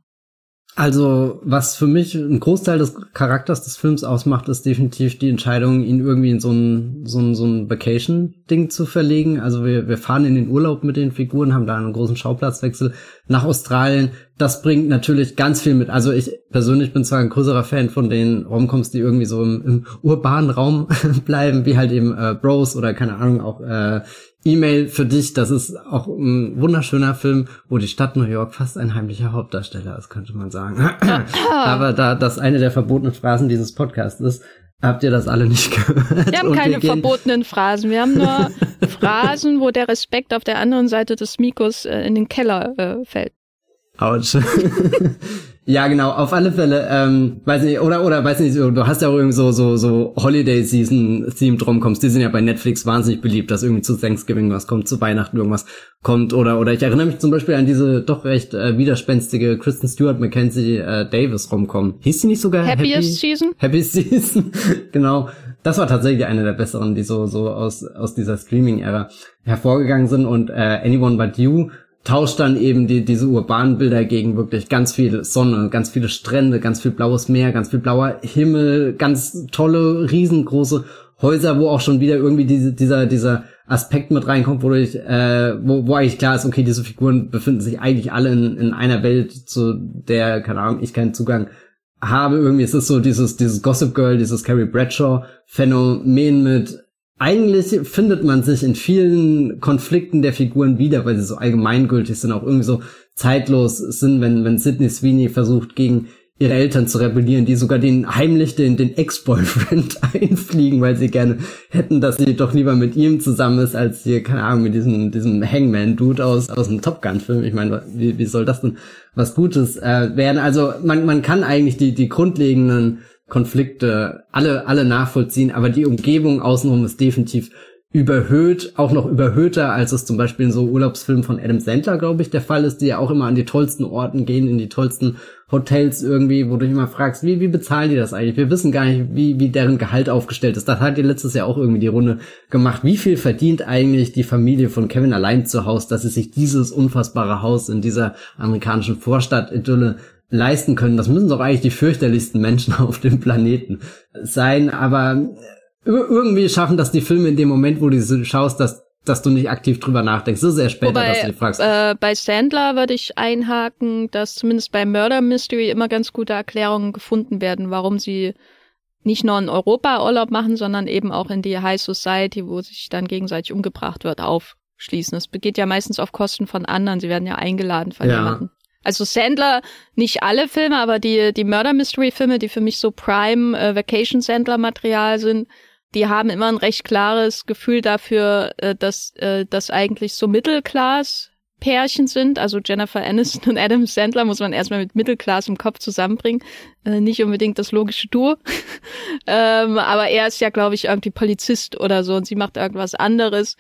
Also, was für mich ein Großteil des Charakters des Films ausmacht, ist definitiv die Entscheidung, ihn irgendwie in so ein, so ein, so ein Vacation-Ding zu verlegen. Also wir, wir fahren in den Urlaub mit den Figuren, haben da einen großen Schauplatzwechsel nach Australien. Das bringt natürlich ganz viel mit. Also ich persönlich bin zwar ein größerer Fan von den Romcoms, die irgendwie so im, im urbanen Raum <laughs> bleiben, wie halt eben äh, Bros oder keine Ahnung, auch äh, E-Mail für dich, das ist auch ein wunderschöner Film, wo die Stadt New York fast ein heimlicher Hauptdarsteller ist, könnte man sagen. <coughs> Aber da das eine der verbotenen Phrasen dieses Podcasts ist, habt ihr das alle nicht gehört. Wir haben keine wir verbotenen Phrasen, wir haben nur <laughs> Phrasen, wo der Respekt auf der anderen Seite des Mikros äh, in den Keller äh, fällt. Autsch. <laughs> Ja, genau, auf alle Fälle, ähm, weiß nicht, oder, oder, weiß nicht, du hast ja auch irgendwie so, so, so Holiday-Season-Themed Romcoms, die sind ja bei Netflix wahnsinnig beliebt, dass irgendwie zu Thanksgiving was kommt, zu Weihnachten irgendwas kommt, oder, oder ich erinnere mich zum Beispiel an diese doch recht äh, widerspenstige Kristen Stewart Mackenzie äh, Davis Romcom. Hieß die nicht sogar Happiest Happy? Season? Happiest Season, <laughs> genau. Das war tatsächlich eine der besseren, die so, so aus, aus dieser Streaming-Ära hervorgegangen sind und äh, Anyone But You tauscht dann eben die, diese urbanen Bilder gegen wirklich ganz viel Sonne, ganz viele Strände, ganz viel blaues Meer, ganz viel blauer Himmel, ganz tolle, riesengroße Häuser, wo auch schon wieder irgendwie diese, dieser, dieser Aspekt mit reinkommt, wo, ich, äh, wo, wo eigentlich klar ist, okay, diese Figuren befinden sich eigentlich alle in, in einer Welt, zu der, keine Ahnung, ich keinen Zugang habe. Irgendwie ist es so dieses, dieses Gossip Girl, dieses Carrie Bradshaw Phänomen mit eigentlich findet man sich in vielen Konflikten der Figuren wieder, weil sie so allgemeingültig sind, auch irgendwie so zeitlos sind, wenn, wenn Sidney Sweeney versucht, gegen ihre Eltern zu rebellieren, die sogar den heimlich den, den Ex-Boyfriend <laughs> einfliegen, weil sie gerne hätten, dass sie doch lieber mit ihm zusammen ist, als hier, keine Ahnung, mit diesem, diesem Hangman-Dude aus, aus dem Top Gun-Film. Ich meine, wie, wie soll das denn was Gutes äh, werden? Also man, man kann eigentlich die, die grundlegenden Konflikte alle, alle nachvollziehen, aber die Umgebung außenrum ist definitiv überhöht, auch noch überhöhter, als es zum Beispiel in so Urlaubsfilmen von Adam Sandler, glaube ich, der Fall ist, die ja auch immer an die tollsten Orten gehen, in die tollsten Hotels irgendwie, wo du dich immer fragst, wie, wie bezahlen die das eigentlich? Wir wissen gar nicht, wie, wie deren Gehalt aufgestellt ist. Das hat ihr letztes Jahr auch irgendwie die Runde gemacht. Wie viel verdient eigentlich die Familie von Kevin allein zu Hause, dass sie sich dieses unfassbare Haus in dieser amerikanischen Vorstadt-Idylle leisten können? Das müssen doch eigentlich die fürchterlichsten Menschen <laughs> auf dem Planeten sein, aber irgendwie schaffen das die Filme in dem Moment, wo du sie schaust, dass dass du nicht aktiv drüber nachdenkst. So sehr später, Wobei, dass du dich fragst. Äh, bei Sandler würde ich einhaken, dass zumindest bei Murder Mystery immer ganz gute Erklärungen gefunden werden, warum sie nicht nur in Europa Urlaub machen, sondern eben auch in die High Society, wo sich dann gegenseitig umgebracht wird, aufschließen. Es begeht ja meistens auf Kosten von anderen. Sie werden ja eingeladen von ja. jemandem. Also Sandler, nicht alle Filme, aber die, die Murder Mystery Filme, die für mich so Prime äh, Vacation Sandler Material sind, die haben immer ein recht klares Gefühl dafür, äh, dass äh, das eigentlich so Mittelklass Pärchen sind, also Jennifer Aniston und Adam Sandler muss man erstmal mit Mittelklass im Kopf zusammenbringen, äh, nicht unbedingt das logische Duo, <laughs> ähm, aber er ist ja, glaube ich, irgendwie Polizist oder so und sie macht irgendwas anderes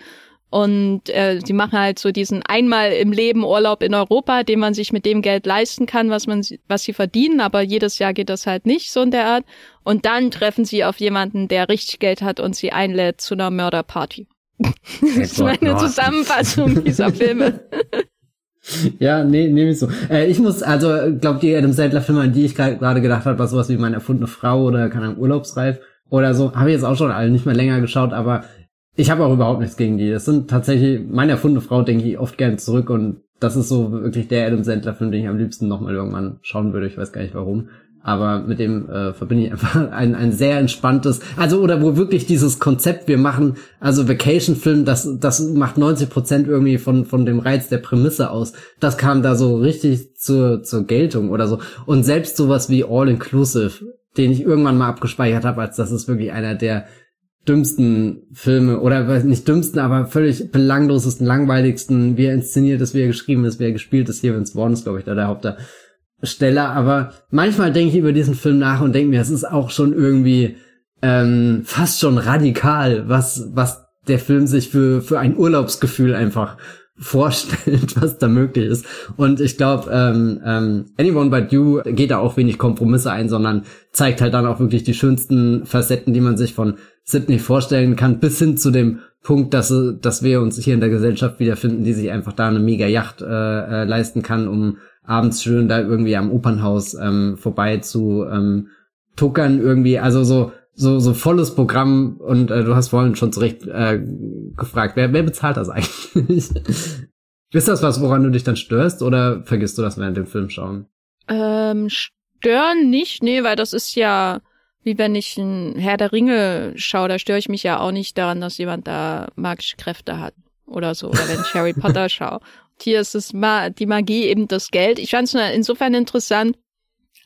und äh, sie machen halt so diesen einmal im Leben Urlaub in Europa, den man sich mit dem Geld leisten kann, was man, was sie verdienen, aber jedes Jahr geht das halt nicht so in der Art. Und dann treffen sie auf jemanden, der richtig Geld hat und sie einlädt zu einer Mörderparty. das ist meine Zusammenfassung dieser Filme. <laughs> Ja, nee, nehme ich so. Äh, ich muss, also, glaube die Adam Sandler Filme, an die ich gerade gedacht habe, war sowas wie meine erfundene Frau oder keine Ahnung, Urlaubsreif oder so, habe ich jetzt auch schon alle nicht mehr länger geschaut, aber ich habe auch überhaupt nichts gegen die. Das sind tatsächlich, meine erfundene Frau denke ich oft gern zurück und das ist so wirklich der Adam Sandler Film, den ich am liebsten nochmal irgendwann schauen würde. Ich weiß gar nicht warum aber mit dem äh, verbinde ich einfach <laughs> ein, ein sehr entspanntes, also oder wo wirklich dieses Konzept, wir machen, also Vacation-Film, das, das macht 90 Prozent irgendwie von, von dem Reiz der Prämisse aus. Das kam da so richtig zur, zur Geltung oder so. Und selbst sowas wie All-Inclusive, den ich irgendwann mal abgespeichert habe, als das ist wirklich einer der dümmsten Filme oder nicht dümmsten, aber völlig belanglosesten, langweiligsten, wie er inszeniert ist, wie er geschrieben ist, wie er gespielt ist. Hier Vince Vaughn ist, glaube ich, da der Hauptdarsteller Stelle, aber manchmal denke ich über diesen Film nach und denke mir, es ist auch schon irgendwie ähm, fast schon radikal, was, was der Film sich für, für ein Urlaubsgefühl einfach vorstellt, <laughs> was da möglich ist. Und ich glaube, ähm, ähm, Anyone But You geht da auch wenig Kompromisse ein, sondern zeigt halt dann auch wirklich die schönsten Facetten, die man sich von Sydney vorstellen kann, bis hin zu dem Punkt, dass, dass wir uns hier in der Gesellschaft wiederfinden, die sich einfach da eine mega Yacht äh, äh, leisten kann, um abends schön da irgendwie am Opernhaus ähm, vorbei zu ähm, tuckern irgendwie, also so so so volles Programm und äh, du hast vorhin schon zurecht äh, gefragt, wer wer bezahlt das <laughs> eigentlich? ist das was, woran du dich dann störst oder vergisst du das während dem Film schauen? Ähm, stören nicht, nee, weil das ist ja wie wenn ich ein Herr der Ringe schaue, da störe ich mich ja auch nicht daran, dass jemand da magische Kräfte hat oder so, oder wenn ich Harry <laughs> Potter schaue. Hier ist es ma die Magie eben das Geld. Ich fand es insofern interessant,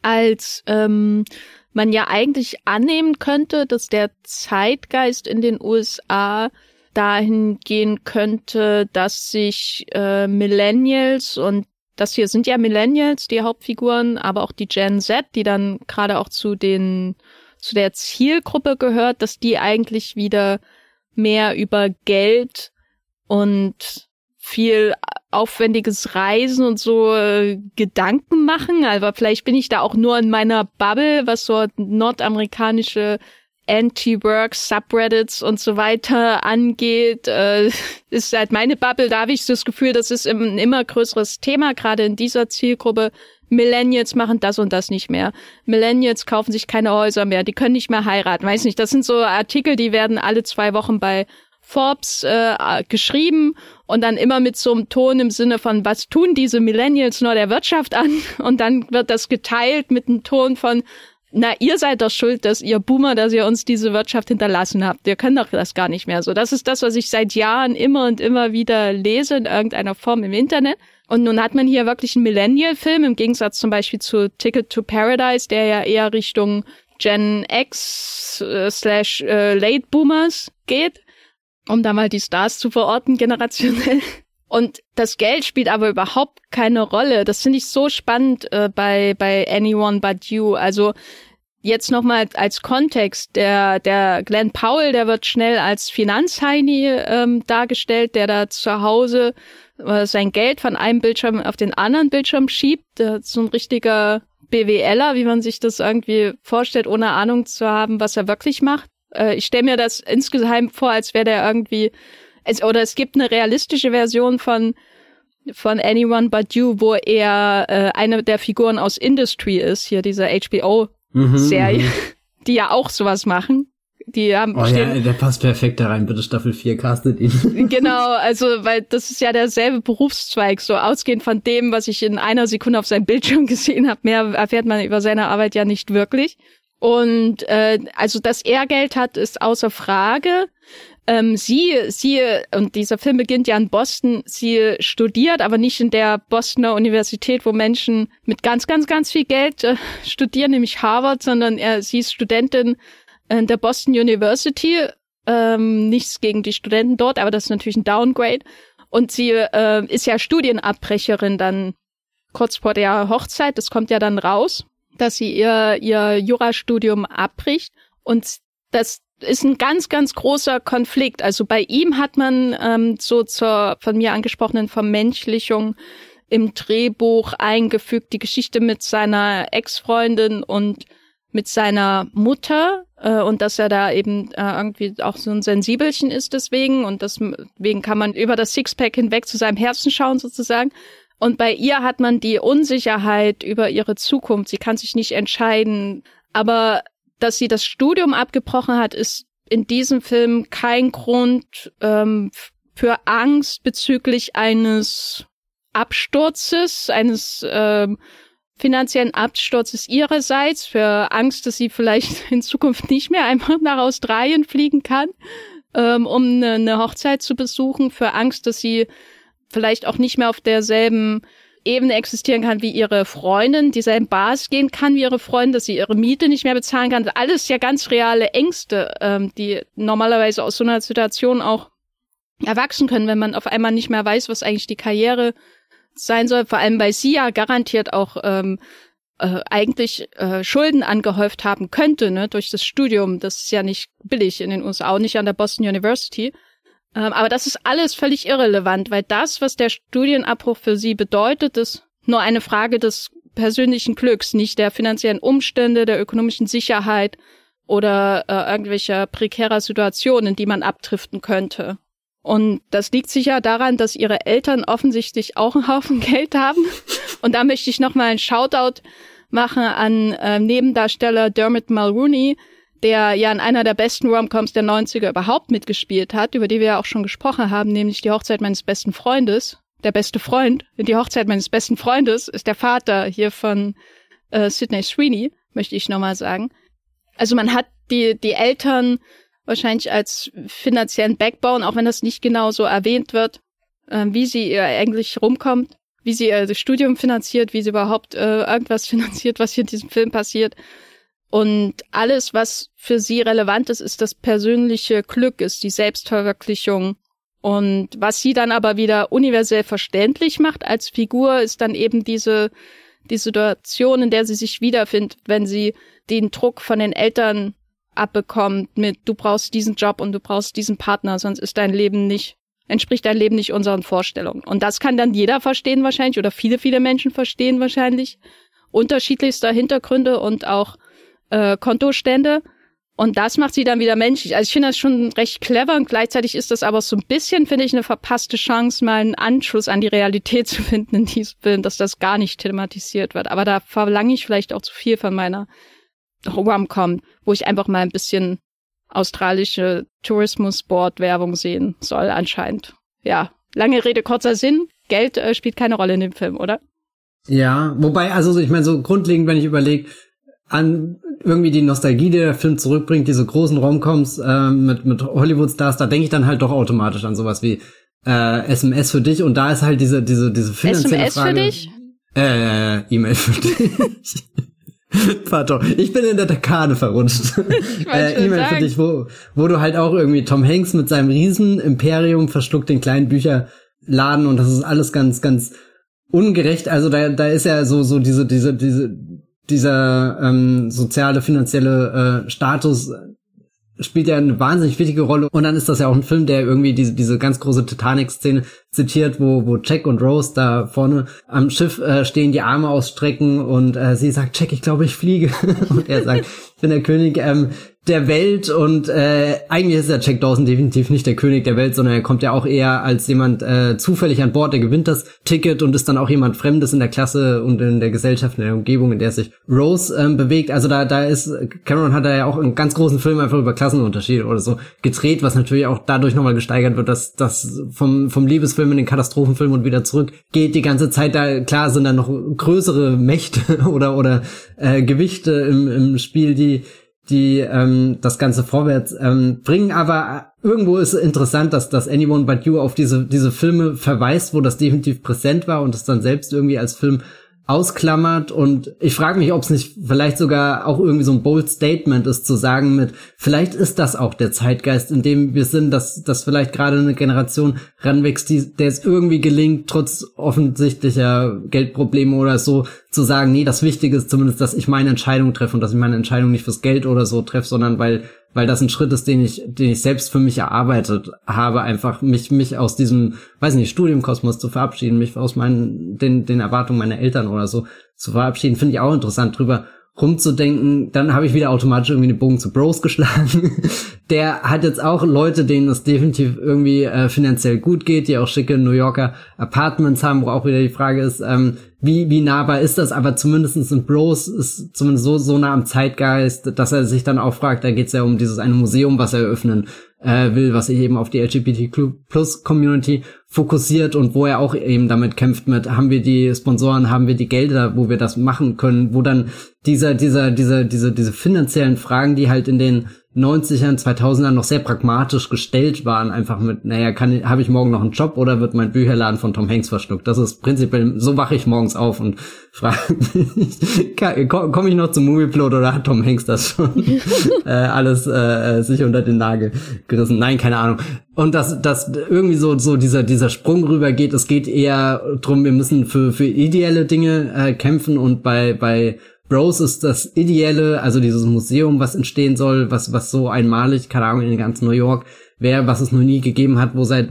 als ähm, man ja eigentlich annehmen könnte, dass der Zeitgeist in den USA dahin gehen könnte, dass sich äh, Millennials und das hier sind ja Millennials, die Hauptfiguren, aber auch die Gen Z, die dann gerade auch zu den zu der Zielgruppe gehört, dass die eigentlich wieder mehr über Geld und viel aufwendiges Reisen und so äh, Gedanken machen. Aber vielleicht bin ich da auch nur in meiner Bubble, was so nordamerikanische Anti-Work, Subreddits und so weiter angeht, äh, <laughs> ist halt meine Bubble, da habe ich das Gefühl, das ist ein immer größeres Thema, gerade in dieser Zielgruppe. Millennials machen das und das nicht mehr. Millennials kaufen sich keine Häuser mehr, die können nicht mehr heiraten. Weiß nicht, das sind so Artikel, die werden alle zwei Wochen bei Forbes äh, geschrieben und dann immer mit so einem Ton im Sinne von, was tun diese Millennials nur der Wirtschaft an? Und dann wird das geteilt mit einem Ton von, na, ihr seid doch schuld, dass ihr Boomer, dass ihr uns diese Wirtschaft hinterlassen habt. Ihr könnt doch das gar nicht mehr so. Das ist das, was ich seit Jahren immer und immer wieder lese in irgendeiner Form im Internet. Und nun hat man hier wirklich einen Millennial-Film, im Gegensatz zum Beispiel zu Ticket to Paradise, der ja eher Richtung Gen X äh, slash äh, Late Boomers geht, um da mal die Stars zu verorten, generationell. <laughs> Und das Geld spielt aber überhaupt keine Rolle. Das finde ich so spannend äh, bei, bei Anyone But You. Also jetzt nochmal als Kontext, der, der Glenn Powell, der wird schnell als Finanzheini ähm, dargestellt, der da zu Hause äh, sein Geld von einem Bildschirm auf den anderen Bildschirm schiebt. Der so ein richtiger BWLer, wie man sich das irgendwie vorstellt, ohne Ahnung zu haben, was er wirklich macht. Äh, ich stelle mir das insgeheim vor, als wäre der irgendwie es, oder es gibt eine realistische Version von von Anyone But You, wo er äh, eine der Figuren aus Industry ist, hier dieser HBO-Serie, mhm, <laughs> die ja auch sowas machen. Die haben oh ja, der passt perfekt da rein, bitte Staffel 4 castet ihn. <laughs> genau, also weil das ist ja derselbe Berufszweig, so ausgehend von dem, was ich in einer Sekunde auf seinem Bildschirm <laughs> gesehen habe. Mehr erfährt man über seine Arbeit ja nicht wirklich. Und äh, also, dass er Geld hat, ist außer Frage. Ähm, sie, sie, und dieser Film beginnt ja in Boston, sie studiert, aber nicht in der Bostoner Universität, wo Menschen mit ganz, ganz, ganz viel Geld äh, studieren, nämlich Harvard, sondern er, sie ist Studentin in der Boston University. Ähm, nichts gegen die Studenten dort, aber das ist natürlich ein Downgrade. Und sie äh, ist ja Studienabbrecherin dann kurz vor der Hochzeit. Das kommt ja dann raus, dass sie ihr, ihr Jurastudium abbricht. Und das ist ein ganz, ganz großer Konflikt. Also bei ihm hat man ähm, so zur von mir angesprochenen Vermenschlichung im Drehbuch eingefügt, die Geschichte mit seiner Ex-Freundin und mit seiner Mutter äh, und dass er da eben äh, irgendwie auch so ein Sensibelchen ist deswegen und deswegen kann man über das Sixpack hinweg zu seinem Herzen schauen sozusagen. Und bei ihr hat man die Unsicherheit über ihre Zukunft. Sie kann sich nicht entscheiden. Aber dass sie das Studium abgebrochen hat, ist in diesem Film kein Grund ähm, für Angst bezüglich eines Absturzes, eines ähm, finanziellen Absturzes ihrerseits, für Angst, dass sie vielleicht <laughs> in Zukunft nicht mehr einfach nach Australien fliegen kann, ähm, um eine, eine Hochzeit zu besuchen, für Angst, dass sie vielleicht auch nicht mehr auf derselben Ebene existieren kann wie ihre Freundin, dieselben Bars gehen kann wie ihre Freundin, dass sie ihre Miete nicht mehr bezahlen kann. Alles ja ganz reale Ängste, ähm, die normalerweise aus so einer Situation auch erwachsen können, wenn man auf einmal nicht mehr weiß, was eigentlich die Karriere sein soll. Vor allem, weil sie ja garantiert auch ähm, äh, eigentlich äh, Schulden angehäuft haben könnte, ne, durch das Studium. Das ist ja nicht billig in den USA, auch nicht an der Boston University. Ähm, aber das ist alles völlig irrelevant, weil das, was der Studienabbruch für sie bedeutet, ist nur eine Frage des persönlichen Glücks, nicht der finanziellen Umstände, der ökonomischen Sicherheit oder äh, irgendwelcher prekärer Situationen, in die man abdriften könnte. Und das liegt sicher daran, dass ihre Eltern offensichtlich auch einen Haufen <laughs> Geld haben. Und da möchte ich nochmal einen Shoutout machen an äh, Nebendarsteller Dermot Mulrooney, der ja in einer der besten Romcoms der 90er überhaupt mitgespielt hat, über die wir ja auch schon gesprochen haben, nämlich die Hochzeit meines besten Freundes. Der beste Freund, die Hochzeit meines besten Freundes ist der Vater hier von äh, Sidney Sweeney, möchte ich nochmal sagen. Also man hat die, die Eltern wahrscheinlich als finanziellen Backbone, auch wenn das nicht genau so erwähnt wird, äh, wie sie ihr eigentlich rumkommt, wie sie ihr Studium finanziert, wie sie überhaupt äh, irgendwas <laughs> finanziert, was hier in diesem Film passiert. Und alles, was für sie relevant ist, ist das persönliche Glück, ist die Selbstverwirklichung. Und was sie dann aber wieder universell verständlich macht als Figur, ist dann eben diese, die Situation, in der sie sich wiederfindet, wenn sie den Druck von den Eltern abbekommt mit, du brauchst diesen Job und du brauchst diesen Partner, sonst ist dein Leben nicht, entspricht dein Leben nicht unseren Vorstellungen. Und das kann dann jeder verstehen wahrscheinlich oder viele, viele Menschen verstehen wahrscheinlich. Unterschiedlichster Hintergründe und auch äh, Kontostände. Und das macht sie dann wieder menschlich. Also ich finde das schon recht clever und gleichzeitig ist das aber so ein bisschen, finde ich, eine verpasste Chance, mal einen Anschluss an die Realität zu finden in diesem Film, dass das gar nicht thematisiert wird. Aber da verlange ich vielleicht auch zu viel von meiner Rom-Com, wo ich einfach mal ein bisschen australische Tourismus-Board-Werbung sehen soll, anscheinend. Ja, lange Rede, kurzer Sinn. Geld äh, spielt keine Rolle in dem Film, oder? Ja, wobei, also ich meine, so grundlegend, wenn ich überlege, an irgendwie die Nostalgie, die der Film zurückbringt, diese großen Romcoms äh, mit, mit Hollywood-Stars, da denke ich dann halt doch automatisch an sowas wie äh, SMS für dich und da ist halt diese, diese, diese finanzielle SMS Frage. für dich? Äh, E-Mail für dich. <laughs> Pardon, ich bin in der Dekade verrutscht. <laughs> Äh, E-Mail für dich, wo, wo du halt auch irgendwie Tom Hanks mit seinem Riesen-Imperium verschluckt den kleinen Bücherladen und das ist alles ganz, ganz ungerecht. Also da, da ist ja so, so diese, diese, diese, dieser ähm, soziale, finanzielle äh, Status spielt ja eine wahnsinnig wichtige Rolle. Und dann ist das ja auch ein Film, der irgendwie diese, diese ganz große Titanic-Szene zitiert, wo, wo Jack und Rose da vorne am Schiff äh, stehen, die Arme ausstrecken und äh, sie sagt, Jack, ich glaube, ich fliege. <laughs> und er sagt, ich bin der König ähm, der Welt und äh, eigentlich ist der Jack Dawson definitiv nicht der König der Welt, sondern er kommt ja auch eher als jemand äh, zufällig an Bord, der gewinnt das Ticket und ist dann auch jemand Fremdes in der Klasse und in der Gesellschaft, in der Umgebung, in der sich Rose ähm, bewegt. Also da, da ist, Cameron hat da ja auch einen ganz großen Film einfach über Klassenunterschiede oder so gedreht, was natürlich auch dadurch nochmal gesteigert wird, dass das vom, vom Liebesfilm in den Katastrophenfilm und wieder zurück geht die ganze Zeit. Da klar sind da noch größere Mächte <laughs> oder oder äh, Gewichte im, im Spiel, die die ähm, das Ganze vorwärts ähm, bringen. Aber irgendwo ist es interessant, dass, dass Anyone But You auf diese, diese Filme verweist, wo das definitiv präsent war und es dann selbst irgendwie als Film ausklammert und ich frage mich, ob es nicht vielleicht sogar auch irgendwie so ein bold Statement ist, zu sagen mit, vielleicht ist das auch der Zeitgeist, in dem wir sind, dass, dass vielleicht gerade eine Generation ranwächst, die, der es irgendwie gelingt, trotz offensichtlicher Geldprobleme oder so, zu sagen, nee, das Wichtige ist zumindest, dass ich meine Entscheidung treffe und dass ich meine Entscheidung nicht fürs Geld oder so treffe, sondern weil weil das ein Schritt ist, den ich, den ich selbst für mich erarbeitet habe, einfach mich, mich aus diesem, weiß nicht, Studiumkosmos zu verabschieden, mich aus meinen, den, den Erwartungen meiner Eltern oder so zu verabschieden, finde ich auch interessant drüber rumzudenken, dann habe ich wieder automatisch irgendwie den Bogen zu Bros <laughs> geschlagen. Der hat jetzt auch Leute, denen es definitiv irgendwie äh, finanziell gut geht, die auch schicke New Yorker Apartments haben, wo auch wieder die Frage ist, ähm, wie, wie nahbar ist das, aber zumindestens in Bros ist zumindest so, so nah am Zeitgeist, dass er sich dann auch fragt, da geht es ja um dieses eine Museum, was er eröffnen äh, will, was sich eben auf die LGBTQ Plus Community fokussiert und wo er auch eben damit kämpft mit, haben wir die Sponsoren, haben wir die Gelder, wo wir das machen können, wo dann dieser, dieser, dieser, diese, diese finanziellen Fragen, die halt in den 90ern, 2000ern noch sehr pragmatisch gestellt waren, einfach mit, naja, kann, habe ich morgen noch einen Job oder wird mein Bücherladen von Tom Hanks verschluckt? Das ist prinzipiell, so wache ich morgens auf und <laughs> frage mich, komme ich noch zum Movieplot oder hat Tom Hanks das schon <laughs> äh, alles äh, sich unter den Nagel gerissen? Nein, keine Ahnung. Und dass, dass irgendwie so, so dieser, dieser Sprung rüber geht, es geht eher drum, wir müssen für, für ideelle Dinge äh, kämpfen und bei, bei Bros ist das ideelle, also dieses Museum, was entstehen soll, was, was so einmalig, keine Ahnung, in ganz New York wäre, was es noch nie gegeben hat, wo seit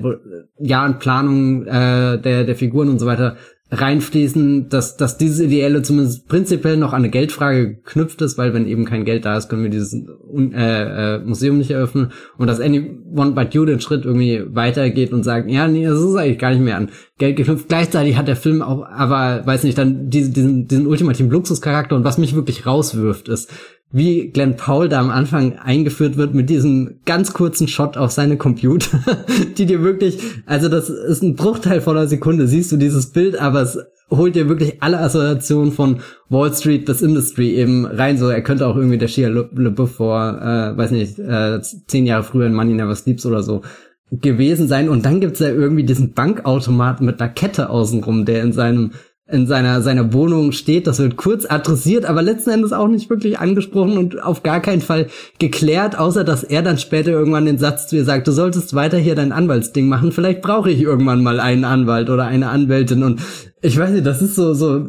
Jahren Planung äh, der, der Figuren und so weiter reinfließen, dass, dass dieses Ideelle zumindest prinzipiell noch an eine Geldfrage geknüpft ist, weil wenn eben kein Geld da ist, können wir dieses äh, äh, Museum nicht eröffnen und dass Anyone But You den Schritt irgendwie weitergeht und sagt, ja, nee, das ist eigentlich gar nicht mehr an Geld geknüpft. Gleichzeitig hat der Film auch, aber weiß nicht, dann diesen, diesen, diesen ultimativen Luxuscharakter und was mich wirklich rauswirft, ist, wie Glenn Paul da am Anfang eingeführt wird mit diesem ganz kurzen Shot auf seine Computer, <laughs> die dir wirklich, also das ist ein Bruchteil von einer Sekunde, siehst du dieses Bild, aber es holt dir wirklich alle Assoziationen von Wall Street bis Industry eben rein. So, er könnte auch irgendwie der Shia LeBeouf vor, äh, weiß nicht, äh, zehn Jahre früher in Money Never Sleeps oder so gewesen sein. Und dann gibt's ja irgendwie diesen Bankautomaten mit einer Kette außenrum, der in seinem in seiner, seiner Wohnung steht. Das wird kurz adressiert, aber letzten Endes auch nicht wirklich angesprochen und auf gar keinen Fall geklärt, außer dass er dann später irgendwann den Satz zu ihr sagt, du solltest weiter hier dein Anwaltsding machen, vielleicht brauche ich irgendwann mal einen Anwalt oder eine Anwältin und ich weiß nicht, das ist so, so,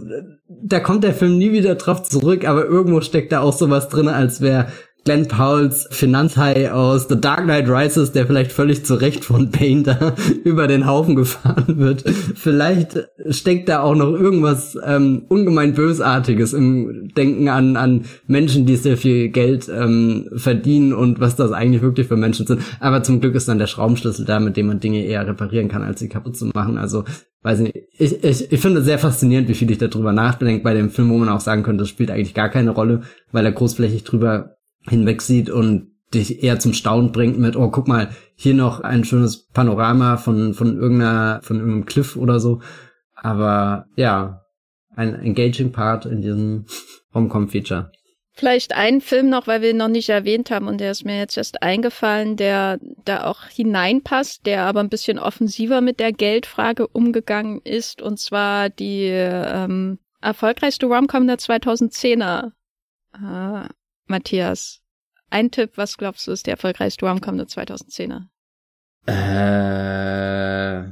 da kommt der Film nie wieder drauf zurück, aber irgendwo steckt da auch sowas drin, als wäre Glenn Pauls Finanzhai aus The Dark Knight Rises, der vielleicht völlig zu Recht von Painter <laughs> über den Haufen gefahren wird. Vielleicht steckt da auch noch irgendwas ähm, ungemein Bösartiges im Denken an, an Menschen, die sehr viel Geld ähm, verdienen und was das eigentlich wirklich für Menschen sind. Aber zum Glück ist dann der Schraubenschlüssel da, mit dem man Dinge eher reparieren kann, als sie kaputt zu machen. Also weiß nicht, ich, ich, ich finde es sehr faszinierend, wie viel ich darüber nachdenke bei dem Film, wo man auch sagen könnte, das spielt eigentlich gar keine Rolle, weil er großflächig drüber hinweg sieht und dich eher zum Staunen bringt mit, oh, guck mal, hier noch ein schönes Panorama von, von irgendeiner, von irgendeinem Cliff oder so. Aber ja, ein engaging Part in diesem <laughs> Homecom-Feature. Vielleicht einen Film noch, weil wir ihn noch nicht erwähnt haben und der ist mir jetzt erst eingefallen, der da auch hineinpasst, der aber ein bisschen offensiver mit der Geldfrage umgegangen ist und zwar die ähm, erfolgreichste Romcom der 2010er. Äh, Matthias, ein Tipp, was glaubst du ist der erfolgreichste Romcom der 2010er? Äh,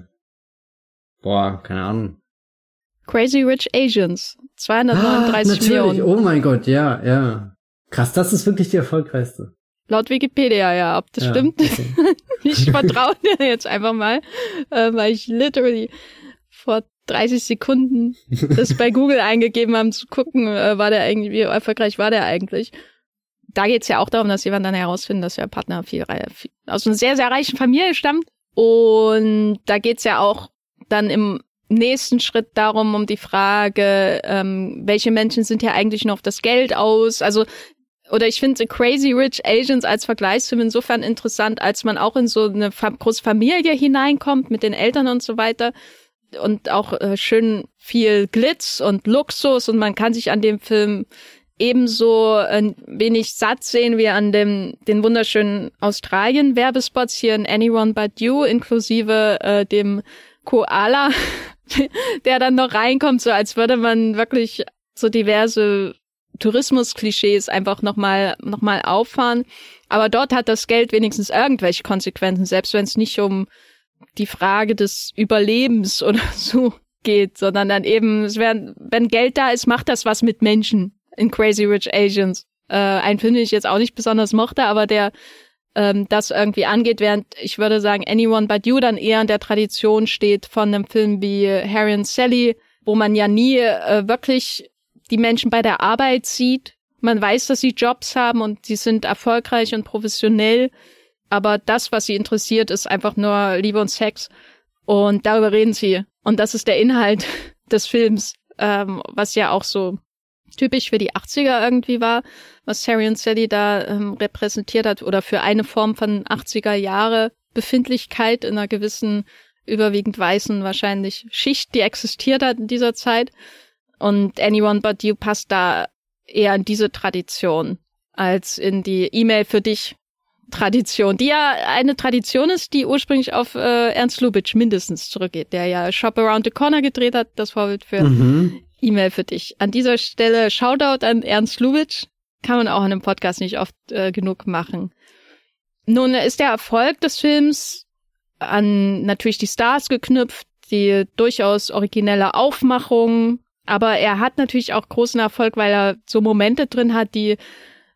boah, keine Ahnung. Crazy Rich Asians. 239 ah, Millionen. Oh mein Gott, ja, ja. Krass, das ist wirklich die erfolgreichste. Laut Wikipedia, ja. Ob das ja, stimmt, okay. <laughs> ich vertraue dir jetzt einfach mal, äh, weil ich literally vor 30 Sekunden <laughs> das bei Google eingegeben haben, zu gucken, äh, war der eigentlich, wie erfolgreich war der eigentlich. Da geht's ja auch darum, dass jemand dann herausfindet, dass der Partner viel, viel aus einer sehr, sehr reichen Familie stammt. Und da geht's ja auch dann im nächsten Schritt darum, um die Frage, ähm, welche Menschen sind hier eigentlich nur auf das Geld aus? Also, oder ich finde Crazy Rich Asians als Vergleichsfilm insofern interessant, als man auch in so eine große Familie hineinkommt mit den Eltern und so weiter und auch äh, schön viel Glitz und Luxus und man kann sich an dem Film ebenso ein wenig satt sehen wie an dem den wunderschönen Australien Werbespots hier in Anyone But You inklusive äh, dem Koala <laughs> der dann noch reinkommt, so als würde man wirklich so diverse Tourismusklischees einfach nochmal noch mal auffahren. Aber dort hat das Geld wenigstens irgendwelche Konsequenzen, selbst wenn es nicht um die Frage des Überlebens <laughs> oder so geht, sondern dann eben, es werden, wenn Geld da ist, macht das was mit Menschen in Crazy Rich Asians. Äh, ein Film, den ich jetzt auch nicht besonders mochte, aber der ähm, das irgendwie angeht, während ich würde sagen, Anyone But You dann eher in der Tradition steht von einem Film wie Harry and Sally, wo man ja nie äh, wirklich die Menschen bei der Arbeit sieht. Man weiß, dass sie Jobs haben und sie sind erfolgreich und professionell, aber das, was sie interessiert, ist einfach nur Liebe und Sex. Und darüber reden sie. Und das ist der Inhalt <laughs> des Films, ähm, was ja auch so typisch für die 80er irgendwie war, was Harry und Sally da ähm, repräsentiert hat oder für eine Form von 80er Jahre Befindlichkeit in einer gewissen überwiegend weißen wahrscheinlich Schicht, die existiert hat in dieser Zeit. Und Anyone But You passt da eher in diese Tradition als in die E-Mail für dich Tradition, die ja eine Tradition ist, die ursprünglich auf äh, Ernst Lubitsch mindestens zurückgeht, der ja Shop Around the Corner gedreht hat, das Vorbild für mhm. E-Mail für dich. An dieser Stelle Shoutout an Ernst Lubitsch. Kann man auch in einem Podcast nicht oft äh, genug machen. Nun ist der Erfolg des Films an natürlich die Stars geknüpft, die durchaus originelle Aufmachung, aber er hat natürlich auch großen Erfolg, weil er so Momente drin hat, die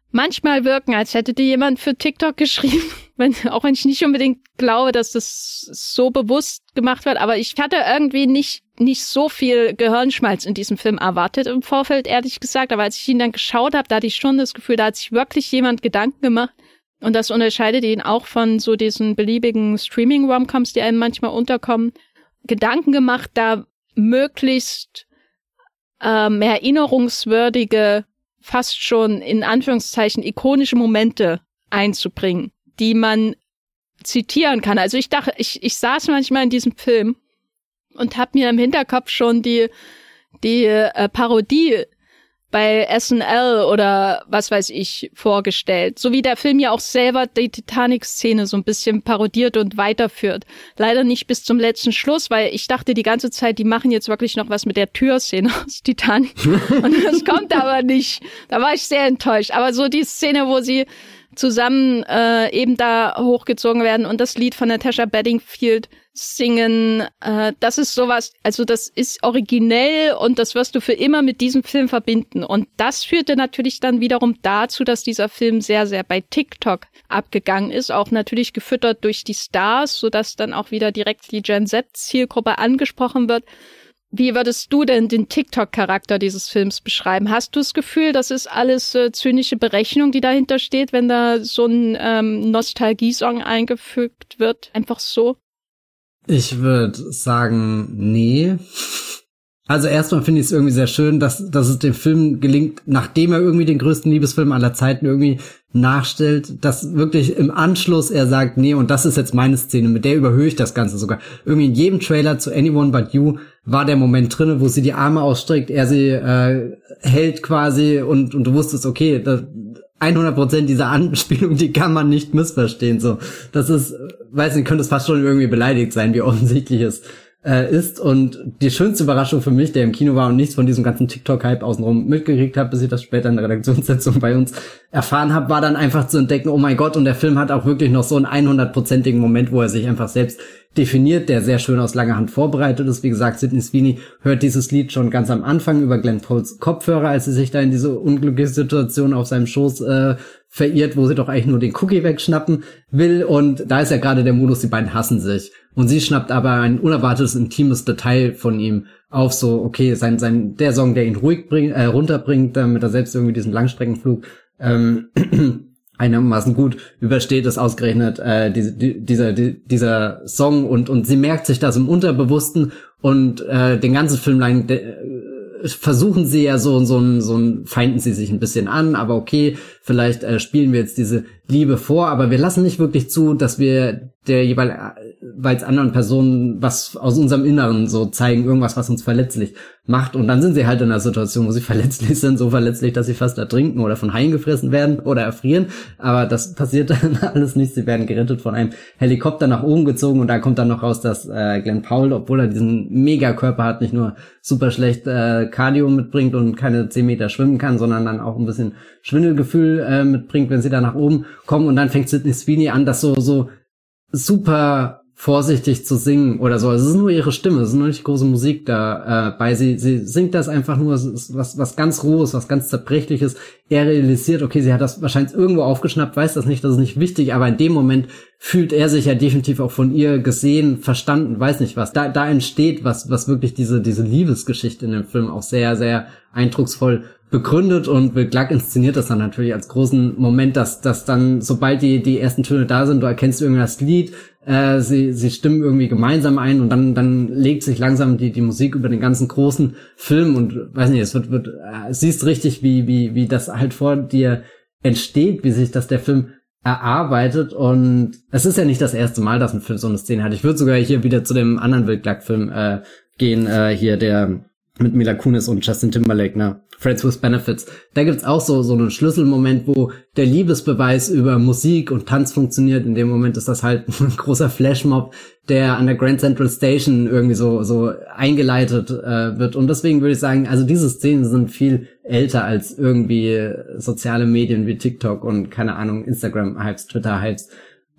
manchmal wirken, als hätte die jemand für TikTok <laughs> geschrieben. Wenn, auch wenn ich nicht unbedingt glaube, dass das so bewusst gemacht wird, aber ich hatte irgendwie nicht, nicht so viel Gehirnschmalz in diesem Film erwartet im Vorfeld, ehrlich gesagt. Aber als ich ihn dann geschaut habe, da hatte ich schon das Gefühl, da hat sich wirklich jemand Gedanken gemacht. Und das unterscheidet ihn auch von so diesen beliebigen Streaming-Romcoms, die einem manchmal unterkommen. Gedanken gemacht, da möglichst ähm, erinnerungswürdige fast schon in Anführungszeichen ikonische Momente einzubringen, die man zitieren kann. Also ich dachte, ich, ich saß manchmal in diesem Film und habe mir im Hinterkopf schon die die äh, Parodie bei SNL oder was weiß ich vorgestellt. So wie der Film ja auch selber die Titanic-Szene so ein bisschen parodiert und weiterführt. Leider nicht bis zum letzten Schluss, weil ich dachte die ganze Zeit, die machen jetzt wirklich noch was mit der Türszene <laughs> aus Titanic. <laughs> und das kommt aber nicht. Da war ich sehr enttäuscht. Aber so die Szene, wo sie zusammen äh, eben da hochgezogen werden und das Lied von Natasha Bedingfield singen. Äh, das ist sowas, also das ist originell und das wirst du für immer mit diesem Film verbinden. Und das führte natürlich dann wiederum dazu, dass dieser Film sehr, sehr bei TikTok abgegangen ist, auch natürlich gefüttert durch die Stars, sodass dann auch wieder direkt die Gen Z-Zielgruppe angesprochen wird. Wie würdest du denn den TikTok-Charakter dieses Films beschreiben? Hast du das Gefühl, das ist alles äh, zynische Berechnung, die dahinter steht, wenn da so ein ähm, Nostalgie-Song eingefügt wird? Einfach so? Ich würde sagen, nee. Also erstmal finde ich es irgendwie sehr schön, dass, dass es dem Film gelingt, nachdem er irgendwie den größten Liebesfilm aller Zeiten irgendwie nachstellt, dass wirklich im Anschluss er sagt, nee, und das ist jetzt meine Szene, mit der überhöhe ich das Ganze sogar. Irgendwie in jedem Trailer zu Anyone But You war der Moment drinne, wo sie die Arme ausstreckt, er sie äh, hält quasi und, und du wusstest, okay, das, 100 Prozent dieser Anspielung, die kann man nicht missverstehen. So, das ist, weiß nicht, könnte es fast schon irgendwie beleidigt sein, wie offensichtlich es äh, ist. Und die schönste Überraschung für mich, der im Kino war und nichts von diesem ganzen TikTok-Hype außenrum mitgekriegt habe, bis ich das später in der Redaktionssitzung bei uns erfahren habe, war dann einfach zu entdecken, oh mein Gott, und der Film hat auch wirklich noch so einen 100-prozentigen Moment, wo er sich einfach selbst definiert, der sehr schön aus langer Hand vorbereitet ist. Wie gesagt, Sidney Sweeney hört dieses Lied schon ganz am Anfang über Glenn Poles Kopfhörer, als sie sich da in diese unglückliche Situation auf seinem Schoß äh, verirrt, wo sie doch eigentlich nur den Cookie wegschnappen will. Und da ist ja gerade der Modus, die beiden hassen sich. Und sie schnappt aber ein unerwartetes, intimes Detail von ihm auf, so, okay, sein, sein, der Song, der ihn ruhig bringt, äh, runterbringt, damit er selbst irgendwie diesen Langstreckenflug ähm, <clears throat> einigermaßen gut übersteht, ist ausgerechnet äh, diese, die, dieser, die, dieser Song und, und sie merkt sich das im Unterbewussten und äh, den ganzen Film lang de, versuchen sie ja so, so, so ein, feinden sie sich ein bisschen an, aber okay, vielleicht äh, spielen wir jetzt diese Liebe vor, aber wir lassen nicht wirklich zu, dass wir der jeweils anderen Personen was aus unserem Inneren so zeigen, irgendwas, was uns verletzlich macht. Und dann sind sie halt in einer Situation, wo sie <laughs> verletzlich sind, so verletzlich, dass sie fast ertrinken oder von Haien gefressen werden oder erfrieren. Aber das passiert dann <laughs> alles nicht. Sie werden gerettet von einem Helikopter nach oben gezogen und da kommt dann noch raus, dass äh, Glenn Powell, obwohl er diesen Megakörper hat, nicht nur super schlecht äh, Cardio mitbringt und keine 10 Meter schwimmen kann, sondern dann auch ein bisschen Schwindelgefühl äh, mitbringt, wenn sie da nach oben kommen. Und dann fängt Sidney Sweeney an, das so, so super vorsichtig zu singen oder so. Es ist nur ihre Stimme, es ist nur nicht große Musik da äh, bei. Sie, sie singt das einfach nur, es ist was, was ganz Rohes, was ganz Zerbrechliches. Er realisiert, okay, sie hat das wahrscheinlich irgendwo aufgeschnappt, weiß das nicht, das ist nicht wichtig, aber in dem Moment fühlt er sich ja definitiv auch von ihr gesehen, verstanden, weiß nicht was. Da, da entsteht was, was wirklich diese, diese Liebesgeschichte in dem Film auch sehr, sehr eindrucksvoll begründet und Will Clark inszeniert das dann natürlich als großen Moment, dass, dass dann, sobald die, die ersten Töne da sind, du erkennst irgendwas Lied, äh, sie, sie stimmen irgendwie gemeinsam ein und dann, dann legt sich langsam die, die Musik über den ganzen großen Film und weiß nicht, es wird, wird, äh, siehst richtig, wie, wie, wie das halt vor dir entsteht, wie sich das der Film erarbeitet und es ist ja nicht das erste Mal, dass ein Film so eine Szene hat. Ich würde sogar hier wieder zu dem anderen Will Clark-Film äh, gehen, äh, hier der mit Mila Kunis und Justin Timberlake, ne? Friends with Benefits. Da gibt's auch so, so einen Schlüsselmoment, wo der Liebesbeweis über Musik und Tanz funktioniert. In dem Moment ist das halt <laughs> ein großer Flashmob, der an der Grand Central Station irgendwie so, so eingeleitet äh, wird. Und deswegen würde ich sagen, also diese Szenen sind viel älter als irgendwie soziale Medien wie TikTok und keine Ahnung, Instagram-Hypes, Twitter-Hypes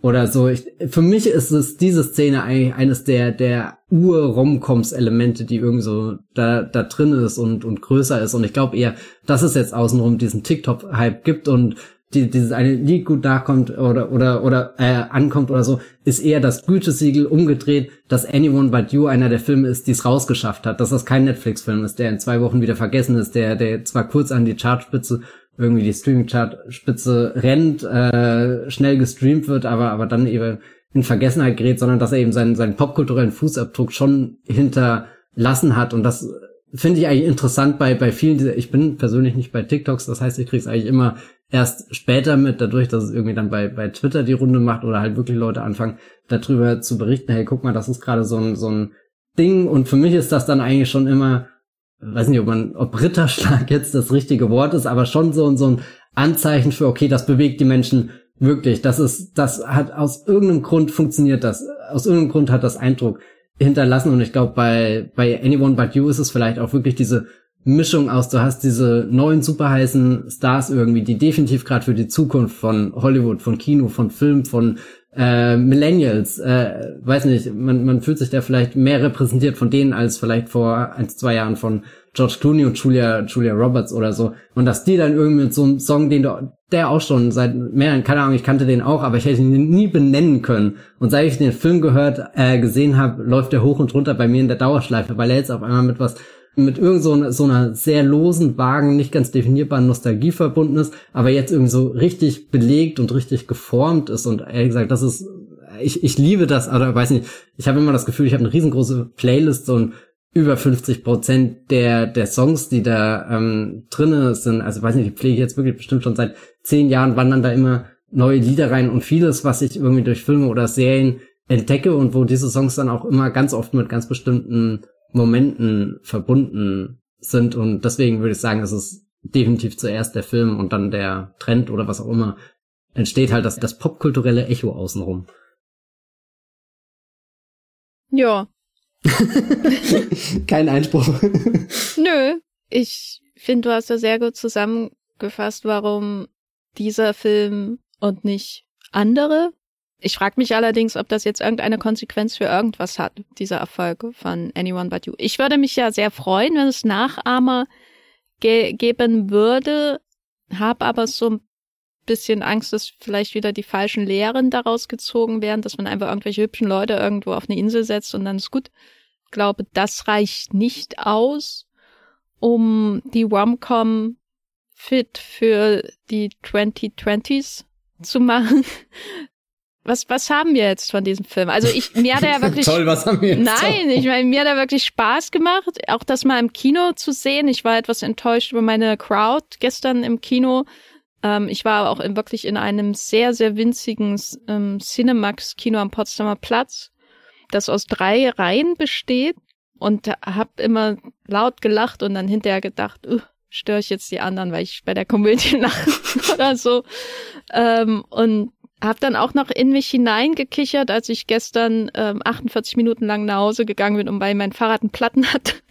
oder so. Ich, für mich ist es diese Szene eigentlich eines der der Ur-Romcoms-Elemente, die irgendwie so da da drin ist und und größer ist. Und ich glaube eher, dass es jetzt außenrum diesen TikTok-Hype gibt und die, dieses eine Lied gut nachkommt oder oder oder äh, ankommt oder so, ist eher das Gütesiegel umgedreht, dass Anyone But You einer der Filme ist, die es rausgeschafft hat, dass das kein Netflix-Film ist, der in zwei Wochen wieder vergessen ist, der der zwar kurz an die Chartspitze irgendwie die Streaming-Chart-Spitze rennt, äh, schnell gestreamt wird, aber, aber dann eben in Vergessenheit gerät, sondern dass er eben seinen, seinen popkulturellen Fußabdruck schon hinterlassen hat. Und das finde ich eigentlich interessant bei, bei vielen dieser, ich bin persönlich nicht bei TikToks, das heißt, ich kriege es eigentlich immer erst später mit, dadurch, dass es irgendwie dann bei, bei Twitter die Runde macht oder halt wirklich Leute anfangen, darüber zu berichten, hey, guck mal, das ist gerade so ein, so ein Ding. Und für mich ist das dann eigentlich schon immer weiß nicht, ob man, ob Ritterschlag jetzt das richtige Wort ist, aber schon so, so ein Anzeichen für, okay, das bewegt die Menschen wirklich. Das ist, das hat aus irgendeinem Grund funktioniert das. Aus irgendeinem Grund hat das Eindruck hinterlassen und ich glaube, bei, bei Anyone But You ist es vielleicht auch wirklich diese Mischung aus, du hast diese neuen super heißen Stars irgendwie, die definitiv gerade für die Zukunft von Hollywood, von Kino, von Film, von äh, Millennials, äh, weiß nicht, man, man fühlt sich da vielleicht mehr repräsentiert von denen als vielleicht vor ein, zwei Jahren von George Clooney und Julia, Julia Roberts oder so. Und dass die dann irgendwie mit so einem Song, den du, der auch schon seit mehreren, keine Ahnung, ich kannte den auch, aber ich hätte ihn nie benennen können. Und seit ich den Film gehört, äh, gesehen habe, läuft der hoch und runter bei mir in der Dauerschleife, weil er jetzt auf einmal mit was mit irgend so, so einer sehr losen, vagen, nicht ganz definierbaren Nostalgie verbunden ist, aber jetzt irgendwie so richtig belegt und richtig geformt ist. Und ehrlich gesagt, das ist, ich, ich liebe das, oder weiß nicht, ich habe immer das Gefühl, ich habe eine riesengroße Playlist, ein über 50 Prozent der, der Songs, die da ähm, drinne sind, also weiß nicht, die pflege ich jetzt wirklich bestimmt schon seit zehn Jahren, wandern da immer neue Lieder rein und vieles, was ich irgendwie durch Filme oder Serien entdecke und wo diese Songs dann auch immer ganz oft mit ganz bestimmten Momenten verbunden sind und deswegen würde ich sagen, es ist definitiv zuerst der Film und dann der Trend oder was auch immer entsteht halt das, das popkulturelle Echo außenrum. Ja. <laughs> Kein Einspruch. <laughs> Nö, ich finde, du hast da sehr gut zusammengefasst, warum dieser Film und nicht andere. Ich frage mich allerdings, ob das jetzt irgendeine Konsequenz für irgendwas hat, dieser Erfolg von Anyone But You. Ich würde mich ja sehr freuen, wenn es Nachahmer ge geben würde, habe aber so ein bisschen Angst, dass vielleicht wieder die falschen Lehren daraus gezogen werden, dass man einfach irgendwelche hübschen Leute irgendwo auf eine Insel setzt und dann ist gut. Ich glaube, das reicht nicht aus, um die Romcom fit für die 2020s zu machen. Was, was haben wir jetzt von diesem Film? Also ich, mir hat er ja <laughs> wirklich. Toll, was haben wir jetzt? Nein, ich meine, mir hat er wirklich Spaß gemacht, auch das mal im Kino zu sehen. Ich war etwas enttäuscht über meine Crowd gestern im Kino. Ähm, ich war auch in, wirklich in einem sehr, sehr winzigen ähm, Cinemax-Kino am Potsdamer Platz, das aus drei Reihen besteht und hab immer laut gelacht und dann hinterher gedacht, uh, störe ich jetzt die anderen, weil ich bei der Komödie <laughs> lache oder so. Ähm, und hab dann auch noch in mich hineingekichert, als ich gestern ähm, 48 Minuten lang nach Hause gegangen bin und weil mein Fahrrad einen Platten hat.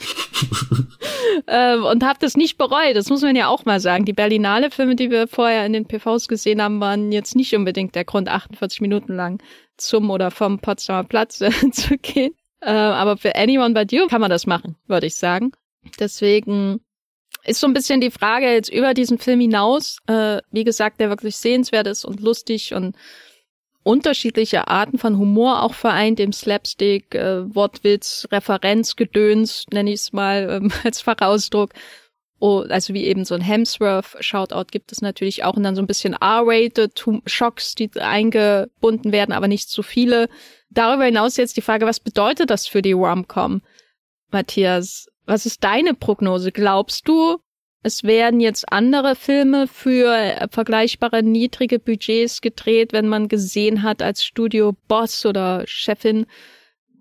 <laughs> ähm, und hab das nicht bereut. Das muss man ja auch mal sagen. Die Berlinale Filme, die wir vorher in den PVs gesehen haben, waren jetzt nicht unbedingt der Grund, 48 Minuten lang zum oder vom Potsdamer Platz äh, <laughs> zu gehen. Äh, aber für Anyone But You kann man das machen, würde ich sagen. Deswegen ist so ein bisschen die Frage jetzt über diesen Film hinaus, äh, wie gesagt, der wirklich sehenswert ist und lustig und unterschiedliche Arten von Humor auch vereint, im Slapstick, äh, Wortwitz, Referenzgedöns, nenne ich es mal ähm, <laughs> als Fachausdruck. Oh, also wie eben so ein Hemsworth-Shoutout gibt es natürlich auch und dann so ein bisschen R-rated Shocks, die eingebunden werden, aber nicht zu viele. Darüber hinaus jetzt die Frage, was bedeutet das für die Rom-Com, Matthias? Was ist deine Prognose? Glaubst du, es werden jetzt andere Filme für äh, vergleichbare niedrige Budgets gedreht, wenn man gesehen hat als Studio Boss oder Chefin,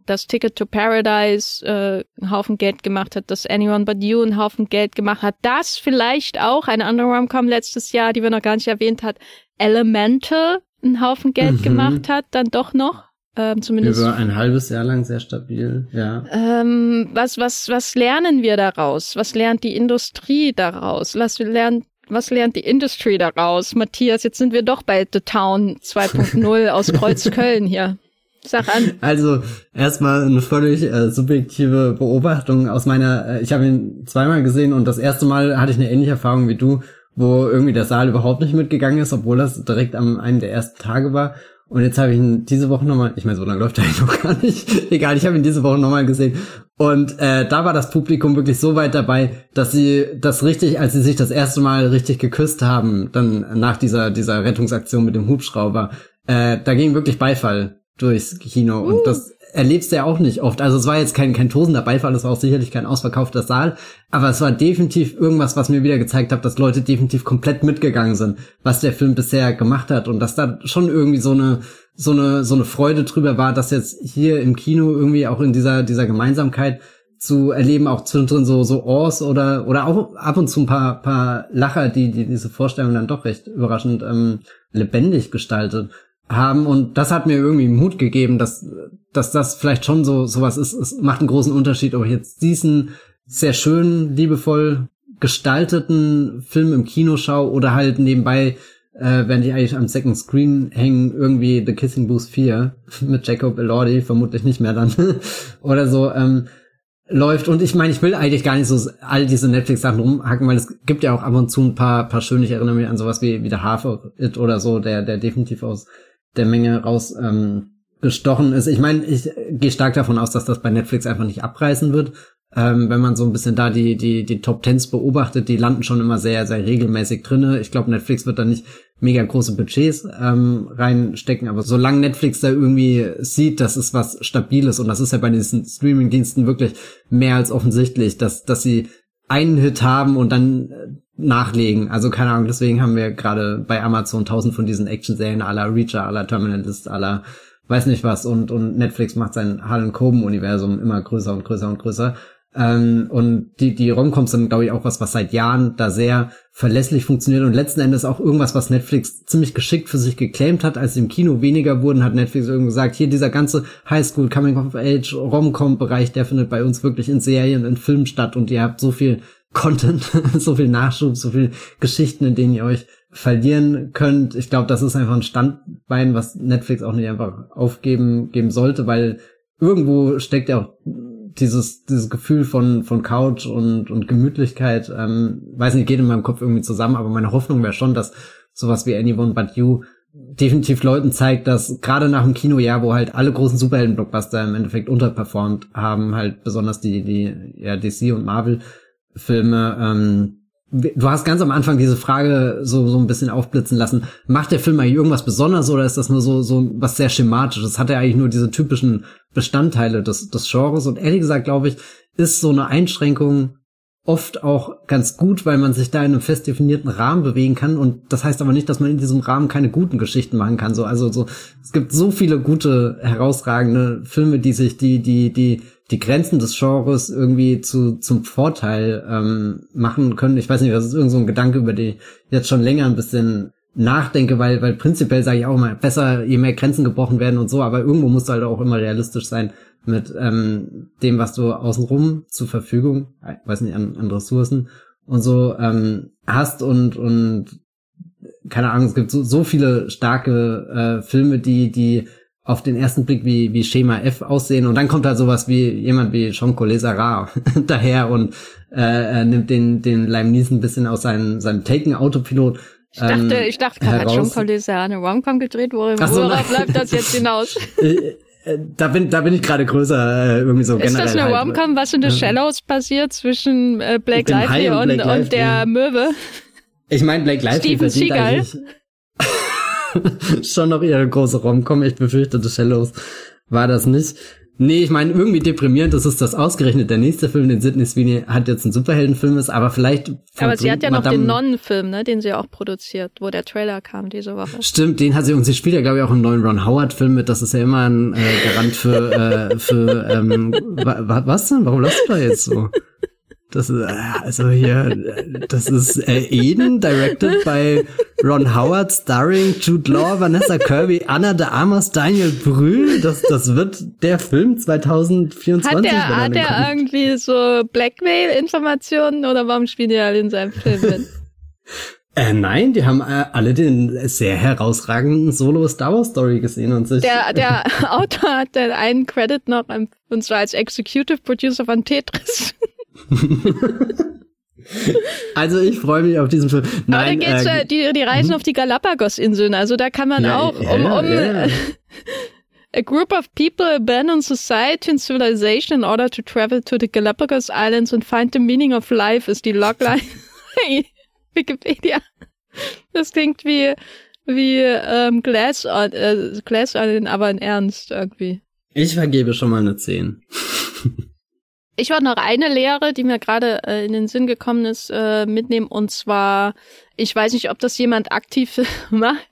dass Ticket to Paradise äh, einen Haufen Geld gemacht hat, dass Anyone But You einen Haufen Geld gemacht hat, das vielleicht auch eine andere Romcom letztes Jahr, die wir noch gar nicht erwähnt hat, Elemental einen Haufen Geld mhm. gemacht hat, dann doch noch. Ähm, zumindest über ein halbes Jahr lang sehr stabil, ja. Ähm, was was was lernen wir daraus? Was lernt die Industrie daraus? Was lernt was lernt die Industry daraus? Matthias, jetzt sind wir doch bei The Town 2.0 aus <laughs> Kreuzköln hier. Sag an. Also erstmal eine völlig äh, subjektive Beobachtung aus meiner. Äh, ich habe ihn zweimal gesehen und das erste Mal hatte ich eine ähnliche Erfahrung wie du, wo irgendwie der Saal überhaupt nicht mitgegangen ist, obwohl das direkt am einen der ersten Tage war. Und jetzt habe ich ihn diese Woche nochmal, ich meine, so lange läuft er eigentlich noch gar nicht. <laughs> Egal, ich habe ihn diese Woche nochmal gesehen. Und äh, da war das Publikum wirklich so weit dabei, dass sie das richtig, als sie sich das erste Mal richtig geküsst haben, dann nach dieser, dieser Rettungsaktion mit dem Hubschrauber, äh, da ging wirklich Beifall durchs Kino. Uh. Und das erlebst du ja auch nicht oft. Also es war jetzt kein, kein tosender Beifall, es war auch sicherlich kein ausverkaufter Saal, aber es war definitiv irgendwas, was mir wieder gezeigt hat, dass Leute definitiv komplett mitgegangen sind, was der Film bisher gemacht hat und dass da schon irgendwie so eine so eine so eine Freude drüber war, dass jetzt hier im Kino irgendwie auch in dieser dieser Gemeinsamkeit zu erleben, auch zwischendrin so so Ors oder oder auch ab und zu ein paar paar Lacher, die die diese Vorstellung dann doch recht überraschend ähm, lebendig gestaltet haben und das hat mir irgendwie Mut gegeben, dass dass das vielleicht schon so sowas ist. Es macht einen großen Unterschied, ob ich jetzt diesen sehr schön, liebevoll gestalteten Film im Kino schaue oder halt nebenbei, äh, wenn ich eigentlich am Second Screen hängen, irgendwie The Kissing Booth 4 <laughs> mit Jacob Elordi, vermutlich nicht mehr dann, <laughs> oder so, ähm, läuft. Und ich meine, ich will eigentlich gar nicht so all diese Netflix-Sachen rumhacken, weil es gibt ja auch ab und zu ein paar, paar schöne, ich erinnere mich an sowas wie, wie der Half of It oder so, der, der definitiv aus der Menge raus ähm, gestochen ist. Ich meine, ich gehe stark davon aus, dass das bei Netflix einfach nicht abreißen wird. Ähm, wenn man so ein bisschen da die, die, die Top Tens beobachtet, die landen schon immer sehr, sehr regelmäßig drinne. Ich glaube, Netflix wird da nicht mega große Budgets ähm, reinstecken, aber solange Netflix da irgendwie sieht, das ist was Stabiles und das ist ja bei diesen Streaming-Diensten wirklich mehr als offensichtlich, dass, dass sie einen Hit haben und dann äh, nachlegen. Also keine Ahnung, deswegen haben wir gerade bei Amazon tausend von diesen Action-Serien aller Reacher, aller Terminalist, aller weiß nicht was und, und Netflix macht sein Harlan Coben-Universum immer größer und größer und größer. Ähm, und die, die Romcoms sind, glaube ich, auch was, was seit Jahren da sehr verlässlich funktioniert und letzten Endes auch irgendwas, was Netflix ziemlich geschickt für sich geclaimt hat. Als im Kino weniger wurden, hat Netflix irgendwie gesagt, hier dieser ganze Highschool, Coming of Age, Romcom-Bereich, der findet bei uns wirklich in Serien, in Filmen statt und ihr habt so viel Content, <laughs> so viel Nachschub, so viel Geschichten, in denen ihr euch verlieren könnt. Ich glaube, das ist einfach ein Standbein, was Netflix auch nicht einfach aufgeben geben sollte, weil irgendwo steckt ja auch dieses, dieses Gefühl von, von Couch und, und Gemütlichkeit, ähm, weiß nicht, geht in meinem Kopf irgendwie zusammen, aber meine Hoffnung wäre schon, dass sowas wie Anyone But You definitiv Leuten zeigt, dass gerade nach dem Kinojahr, wo halt alle großen Superhelden-Blockbuster im Endeffekt unterperformt haben, halt besonders die, die ja, DC und Marvel-Filme, ähm, Du hast ganz am Anfang diese Frage so, so ein bisschen aufblitzen lassen. Macht der Film eigentlich irgendwas Besonderes oder ist das nur so, so was sehr schematisches? Hat er eigentlich nur diese typischen Bestandteile des, des Genres? Und ehrlich gesagt, glaube ich, ist so eine Einschränkung oft auch ganz gut, weil man sich da in einem fest definierten Rahmen bewegen kann. Und das heißt aber nicht, dass man in diesem Rahmen keine guten Geschichten machen kann. So, also so, es gibt so viele gute, herausragende Filme, die sich, die, die, die die Grenzen des Genres irgendwie zu zum Vorteil ähm, machen können. Ich weiß nicht, das ist irgend so ein Gedanke, über den ich jetzt schon länger ein bisschen nachdenke, weil weil prinzipiell sage ich auch immer besser, je mehr Grenzen gebrochen werden und so, aber irgendwo muss halt auch immer realistisch sein mit ähm, dem, was du außenrum zur Verfügung, weiß nicht, an, an Ressourcen und so ähm, hast und und keine Ahnung, es gibt so, so viele starke äh, Filme, die die auf den ersten Blick wie, wie Schema F aussehen und dann kommt halt sowas wie jemand wie Jean Collet Sarah <laughs> daher und äh, nimmt den, den Lime Neeson ein bisschen aus seinem, seinem Taken-Autopilot. Ich dachte, ähm, ich dachte, hat Collet Sarah eine Romcom gedreht, worauf so, <laughs> bleibt das jetzt hinaus? <laughs> Äh, äh, da bin, da bin ich gerade größer, äh, irgendwie so Ist generell. Ist das eine halt. Romcom, was in The Shallows passiert zwischen äh, Blake Lively und, und, und, der Möwe? Ich meine, Blake Lively Steven verdient Seagal. eigentlich <laughs> schon noch ihre große Rom-Com. Ich befürchte, The Shallows war das nicht. Nee, ich meine, irgendwie deprimierend ist es, dass ausgerechnet der nächste Film, den Sidney Sweeney hat, jetzt ein Superheldenfilm ist, aber vielleicht. Aber sie hat ja noch den Nonnenfilm, ne, den sie auch produziert, wo der Trailer kam diese Woche. Stimmt, den hat sie und sie spielt ja, glaube ich, auch einen neuen Ron Howard-Film mit. Das ist ja immer ein äh, Garant für, äh, für ähm, wa was denn? Warum lachst du da jetzt so? Das ist, äh, also hier, das ist äh, Eden, directed by Ron Howard, starring Jude Law, Vanessa Kirby, Anna de Armas, Daniel Brühl. Das, das wird der Film 2024. Hat der, hat der irgendwie so Blackmail-Informationen oder warum spielen die alle in seinem Film mit? <laughs> Äh, nein, die haben äh, alle den sehr herausragenden Solo Star Wars Story gesehen und sich. Der, der <laughs> Autor hat dann einen Credit noch, und zwar als Executive Producer von Tetris. <laughs> also ich freue mich auf diesen Film. Nein, Aber da geht's, äh, die, die reisen hm? auf die Galapagos-Inseln, also da kann man ja, auch um, um ja. <laughs> A group of people abandon society and civilization in order to travel to the Galapagos Islands and find the meaning of life ist die Logline. <laughs> Wikipedia. Das klingt wie, wie ähm, Glass, äh, Glass Island, aber in Ernst irgendwie. Ich vergebe schon mal eine 10. Ich wollte noch eine Lehre, die mir gerade äh, in den Sinn gekommen ist, äh, mitnehmen. Und zwar, ich weiß nicht, ob das jemand aktiv <laughs> macht,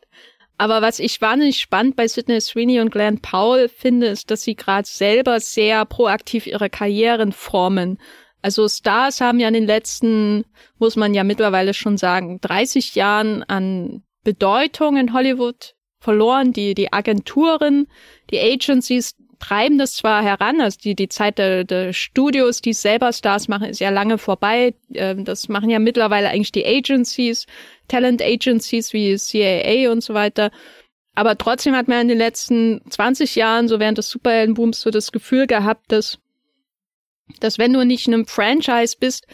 aber was ich wahnsinnig spannend bei Sidney Sweeney und Glenn Powell finde, ist, dass sie gerade selber sehr proaktiv ihre Karrieren formen. Also Stars haben ja in den letzten, muss man ja mittlerweile schon sagen, 30 Jahren an Bedeutung in Hollywood verloren. Die, die Agenturen, die Agencies treiben das zwar heran, also die, die Zeit der, der Studios, die selber Stars machen, ist ja lange vorbei. Ähm, das machen ja mittlerweile eigentlich die Agencies, Talent Agencies wie CAA und so weiter. Aber trotzdem hat man in den letzten 20 Jahren, so während des Superheldenbooms, so das Gefühl gehabt, dass, dass wenn du nicht in einem Franchise bist,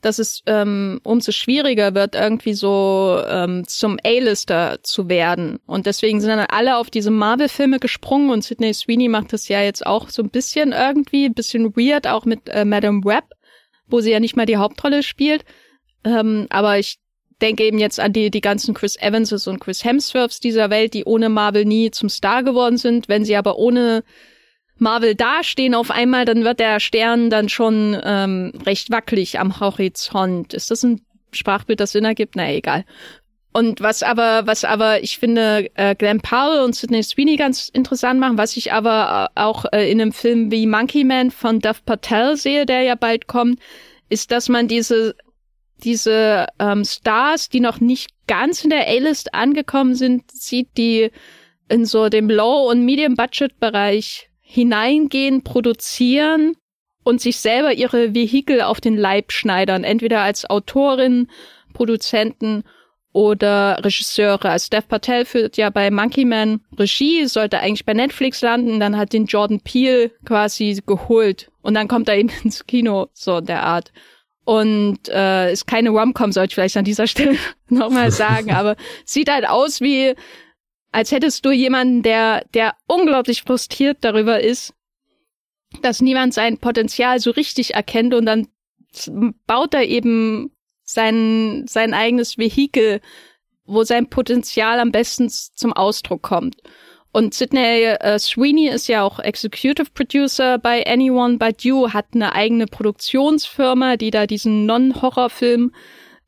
dass es ähm, umso schwieriger wird, irgendwie so ähm, zum A-Lister zu werden. Und deswegen sind dann alle auf diese Marvel-Filme gesprungen und Sidney Sweeney macht das ja jetzt auch so ein bisschen irgendwie, ein bisschen weird, auch mit äh, Madame Web, wo sie ja nicht mal die Hauptrolle spielt. Ähm, aber ich denke eben jetzt an die, die ganzen Chris Evanses und Chris Hemsworths dieser Welt, die ohne Marvel nie zum Star geworden sind, wenn sie aber ohne Marvel dastehen auf einmal, dann wird der Stern dann schon ähm, recht wackelig am Horizont. Ist das ein Sprachbild, das Sinn ergibt? Na egal. Und was aber, was aber, ich finde, äh, Glenn Powell und Sidney Sweeney ganz interessant machen, was ich aber äh, auch äh, in einem Film wie Monkey Man von Duff Patel sehe, der ja bald kommt, ist, dass man diese, diese ähm, Stars, die noch nicht ganz in der A-List angekommen sind, sieht, die in so dem Low- und Medium-Budget-Bereich hineingehen, produzieren und sich selber ihre Vehikel auf den Leib schneidern, entweder als Autorin, Produzenten oder Regisseure. Also Dev Patel führt ja bei Monkey Man Regie, sollte eigentlich bei Netflix landen, dann hat den Jordan Peele quasi geholt und dann kommt er eben <laughs> ins Kino, so der Art. Und äh, ist keine Rom-Com, sollte ich vielleicht an dieser Stelle <laughs> nochmal sagen, <laughs> aber sieht halt aus wie, als hättest du jemanden, der, der unglaublich frustriert darüber ist, dass niemand sein Potenzial so richtig erkennt und dann baut er eben sein, sein eigenes Vehikel, wo sein Potenzial am besten zum Ausdruck kommt. Und Sidney äh, Sweeney ist ja auch Executive Producer bei Anyone But You, hat eine eigene Produktionsfirma, die da diesen Non-Horror-Film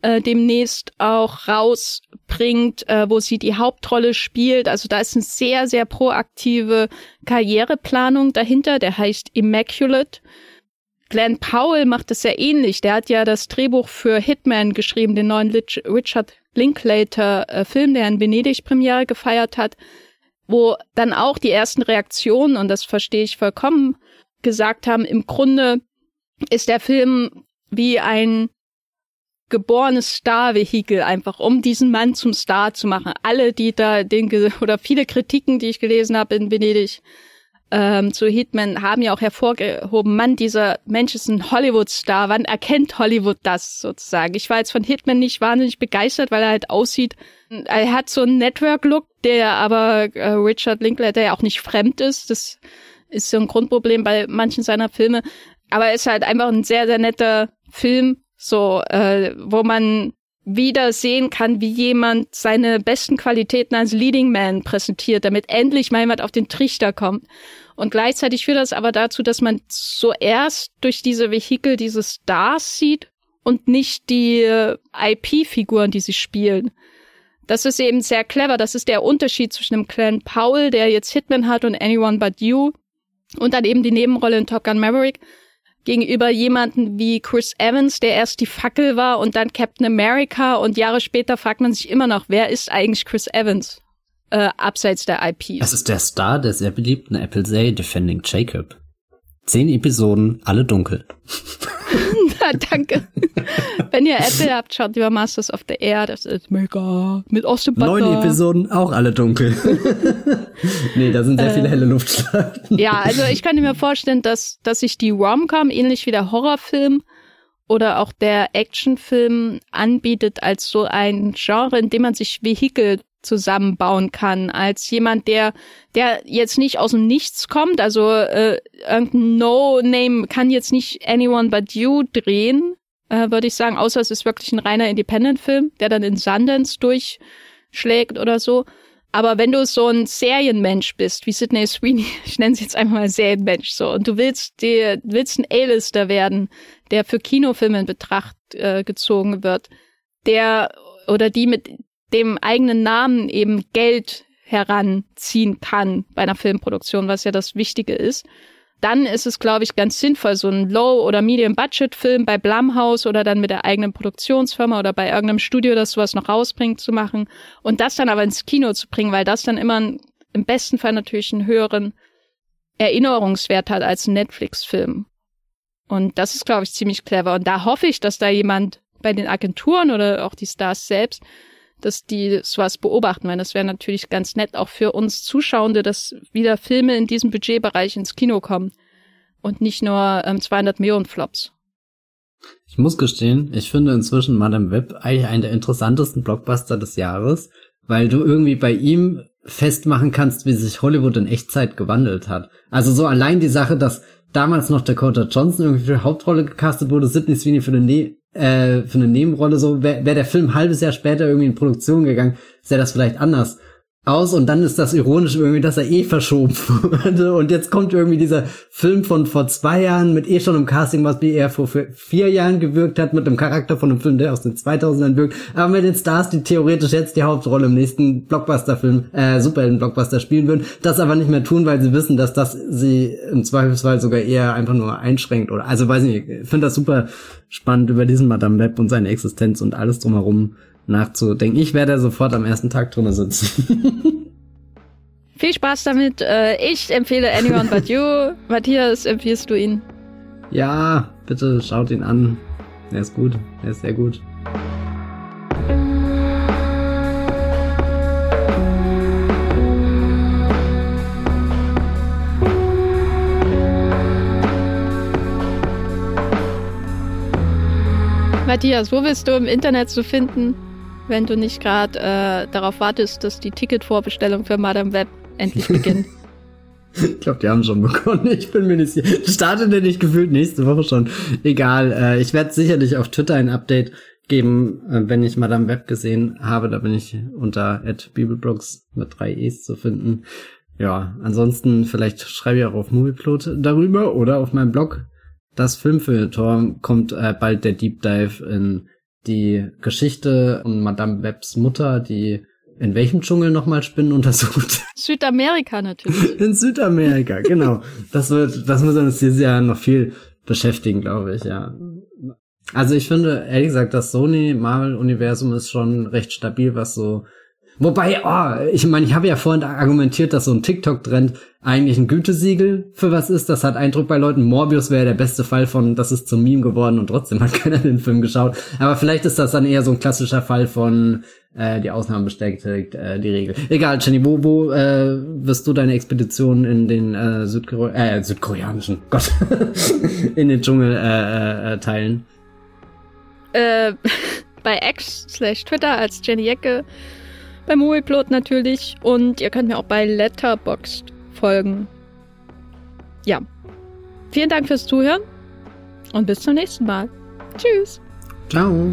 äh, demnächst auch rausbringt, äh, wo sie die Hauptrolle spielt. Also da ist eine sehr, sehr proaktive Karriereplanung dahinter. Der heißt Immaculate. Glenn Powell macht es sehr ähnlich. Der hat ja das Drehbuch für Hitman geschrieben, den neuen Richard Linklater-Film, äh, der in Venedig Premiere gefeiert hat, wo dann auch die ersten Reaktionen, und das verstehe ich vollkommen, gesagt haben, im Grunde ist der Film wie ein geborenes Star-Vehikel einfach, um diesen Mann zum Star zu machen. Alle, die da den oder viele Kritiken, die ich gelesen habe in Venedig, ähm, zu Hitman haben ja auch hervorgehoben, Mann, dieser Mensch ist ein Hollywood-Star. Wann erkennt Hollywood das sozusagen? Ich war jetzt von Hitman nicht wahnsinnig begeistert, weil er halt aussieht, er hat so einen Network-Look, der aber äh, Richard Linklater ja auch nicht fremd ist. Das ist so ein Grundproblem bei manchen seiner Filme. Aber er ist halt einfach ein sehr, sehr netter Film, so, äh, wo man wieder sehen kann, wie jemand seine besten Qualitäten als Leading Man präsentiert, damit endlich mal jemand auf den Trichter kommt. Und gleichzeitig führt das aber dazu, dass man zuerst durch diese Vehikel diese Stars sieht und nicht die äh, IP-Figuren, die sie spielen. Das ist eben sehr clever. Das ist der Unterschied zwischen dem Clan Powell, der jetzt Hitman hat und Anyone But You und dann eben die Nebenrolle in Top Gun Maverick gegenüber jemanden wie Chris Evans, der erst die Fackel war und dann Captain America und Jahre später fragt man sich immer noch, wer ist eigentlich Chris Evans? Äh, abseits der IP. Es ist der Star der sehr beliebten Apple Say Defending Jacob. Zehn Episoden, alle dunkel. <laughs> <laughs> Danke. Wenn ihr Apple habt, schaut lieber Masters of the Air, das ist mega. Mit Austin Butler. Neun Episoden, auch alle dunkel. <laughs> nee, da sind sehr viele äh, helle Luftschlachten. Ja, also ich könnte mir vorstellen, dass, dass sich die Rom-Com ähnlich wie der Horrorfilm oder auch der Actionfilm anbietet als so ein Genre, in dem man sich Vehikel zusammenbauen kann, als jemand, der, der jetzt nicht aus dem Nichts kommt, also äh, irgendein No-Name kann jetzt nicht Anyone But You drehen, äh, würde ich sagen, außer es ist wirklich ein reiner Independent-Film, der dann in Sundance durchschlägt oder so. Aber wenn du so ein Serienmensch bist, wie Sidney Sweeney, <laughs> ich nenne es jetzt einfach mal Serienmensch so, und du willst dir, willst ein A-Lister werden, der für Kinofilme in Betracht äh, gezogen wird, der oder die mit dem eigenen Namen eben Geld heranziehen kann bei einer Filmproduktion, was ja das Wichtige ist, dann ist es, glaube ich, ganz sinnvoll, so ein Low- oder Medium-Budget-Film bei Blumhouse oder dann mit der eigenen Produktionsfirma oder bei irgendeinem Studio, das sowas noch rausbringt, zu machen und das dann aber ins Kino zu bringen, weil das dann immer ein, im besten Fall natürlich einen höheren Erinnerungswert hat als ein Netflix-Film. Und das ist, glaube ich, ziemlich clever. Und da hoffe ich, dass da jemand bei den Agenturen oder auch die Stars selbst dass die sowas beobachten, weil das wäre natürlich ganz nett auch für uns Zuschauende, dass wieder Filme in diesem Budgetbereich ins Kino kommen und nicht nur ähm, 200 Millionen Flops. Ich muss gestehen, ich finde inzwischen Madame Web eigentlich einen der interessantesten Blockbuster des Jahres, weil du irgendwie bei ihm festmachen kannst, wie sich Hollywood in Echtzeit gewandelt hat. Also so allein die Sache, dass damals noch Dakota Johnson irgendwie für die Hauptrolle gecastet wurde, Sidney Sweeney für eine ne äh, für eine Nebenrolle so, wäre wär der Film ein halbes Jahr später irgendwie in Produktion gegangen, sähe das vielleicht anders aus und dann ist das ironisch irgendwie, dass er eh verschoben <laughs> wurde. Und jetzt kommt irgendwie dieser Film von vor zwei Jahren mit eh schon einem Casting, was wie er vor vier Jahren gewirkt hat, mit einem Charakter von einem Film, der aus den 2000ern wirkt, aber mit den Stars, die theoretisch jetzt die Hauptrolle im nächsten Blockbuster-Film, äh, Superhelden-Blockbuster spielen würden, das aber nicht mehr tun, weil sie wissen, dass das sie im Zweifelsfall sogar eher einfach nur einschränkt oder, also weiß nicht, ich finde das super spannend über diesen Madame Web und seine Existenz und alles drumherum nachzudenken. Ich werde sofort am ersten Tag drinnen sitzen. <laughs> Viel Spaß damit. Äh, ich empfehle Anyone But You. Matthias, empfiehlst du ihn? Ja, bitte schaut ihn an. Er ist gut. Er ist sehr gut. Matthias, wo bist du im Internet zu finden? Wenn du nicht gerade äh, darauf wartest, dass die Ticketvorbestellung für Madame Web endlich beginnt. <laughs> ich glaube, die haben schon begonnen. Ich bin mir nicht sicher. Startet der nicht gefühlt nächste Woche schon? Egal. Äh, ich werde sicherlich auf Twitter ein Update geben, äh, wenn ich Madame Web gesehen habe. Da bin ich unter @bibelbrooks mit drei e's zu finden. Ja, ansonsten vielleicht schreibe ich auch auf Movieplot darüber oder auf meinem Blog. Das Filmfilter kommt äh, bald der Deep Dive in die Geschichte und Madame Webs Mutter, die in welchem Dschungel nochmal Spinnen <laughs> untersucht? Südamerika natürlich. In Südamerika, genau. Das wird, das muss uns dieses Jahr noch viel beschäftigen, glaube ich, ja. Also ich finde, ehrlich gesagt, das Sony-Marvel-Universum ist schon recht stabil, was so Wobei, oh, ich meine, ich habe ja vorhin argumentiert, dass so ein TikTok-Trend eigentlich ein Gütesiegel für was ist. Das hat Eindruck bei Leuten. Morbius wäre der beste Fall von, das ist zum Meme geworden und trotzdem hat <laughs> keiner den Film geschaut. Aber vielleicht ist das dann eher so ein klassischer Fall von äh, die Ausnahme bestätigt äh, die Regel. Egal, Jenny, wo, wo äh, wirst du deine Expedition in den äh, Südkore äh, südkoreanischen, <laughs> Gott, in den Dschungel äh, äh, teilen? Äh, <laughs> bei X slash Twitter als Jenny Ecke bei Movieplot natürlich und ihr könnt mir auch bei Letterboxd folgen. Ja. Vielen Dank fürs Zuhören und bis zum nächsten Mal. Tschüss. Ciao.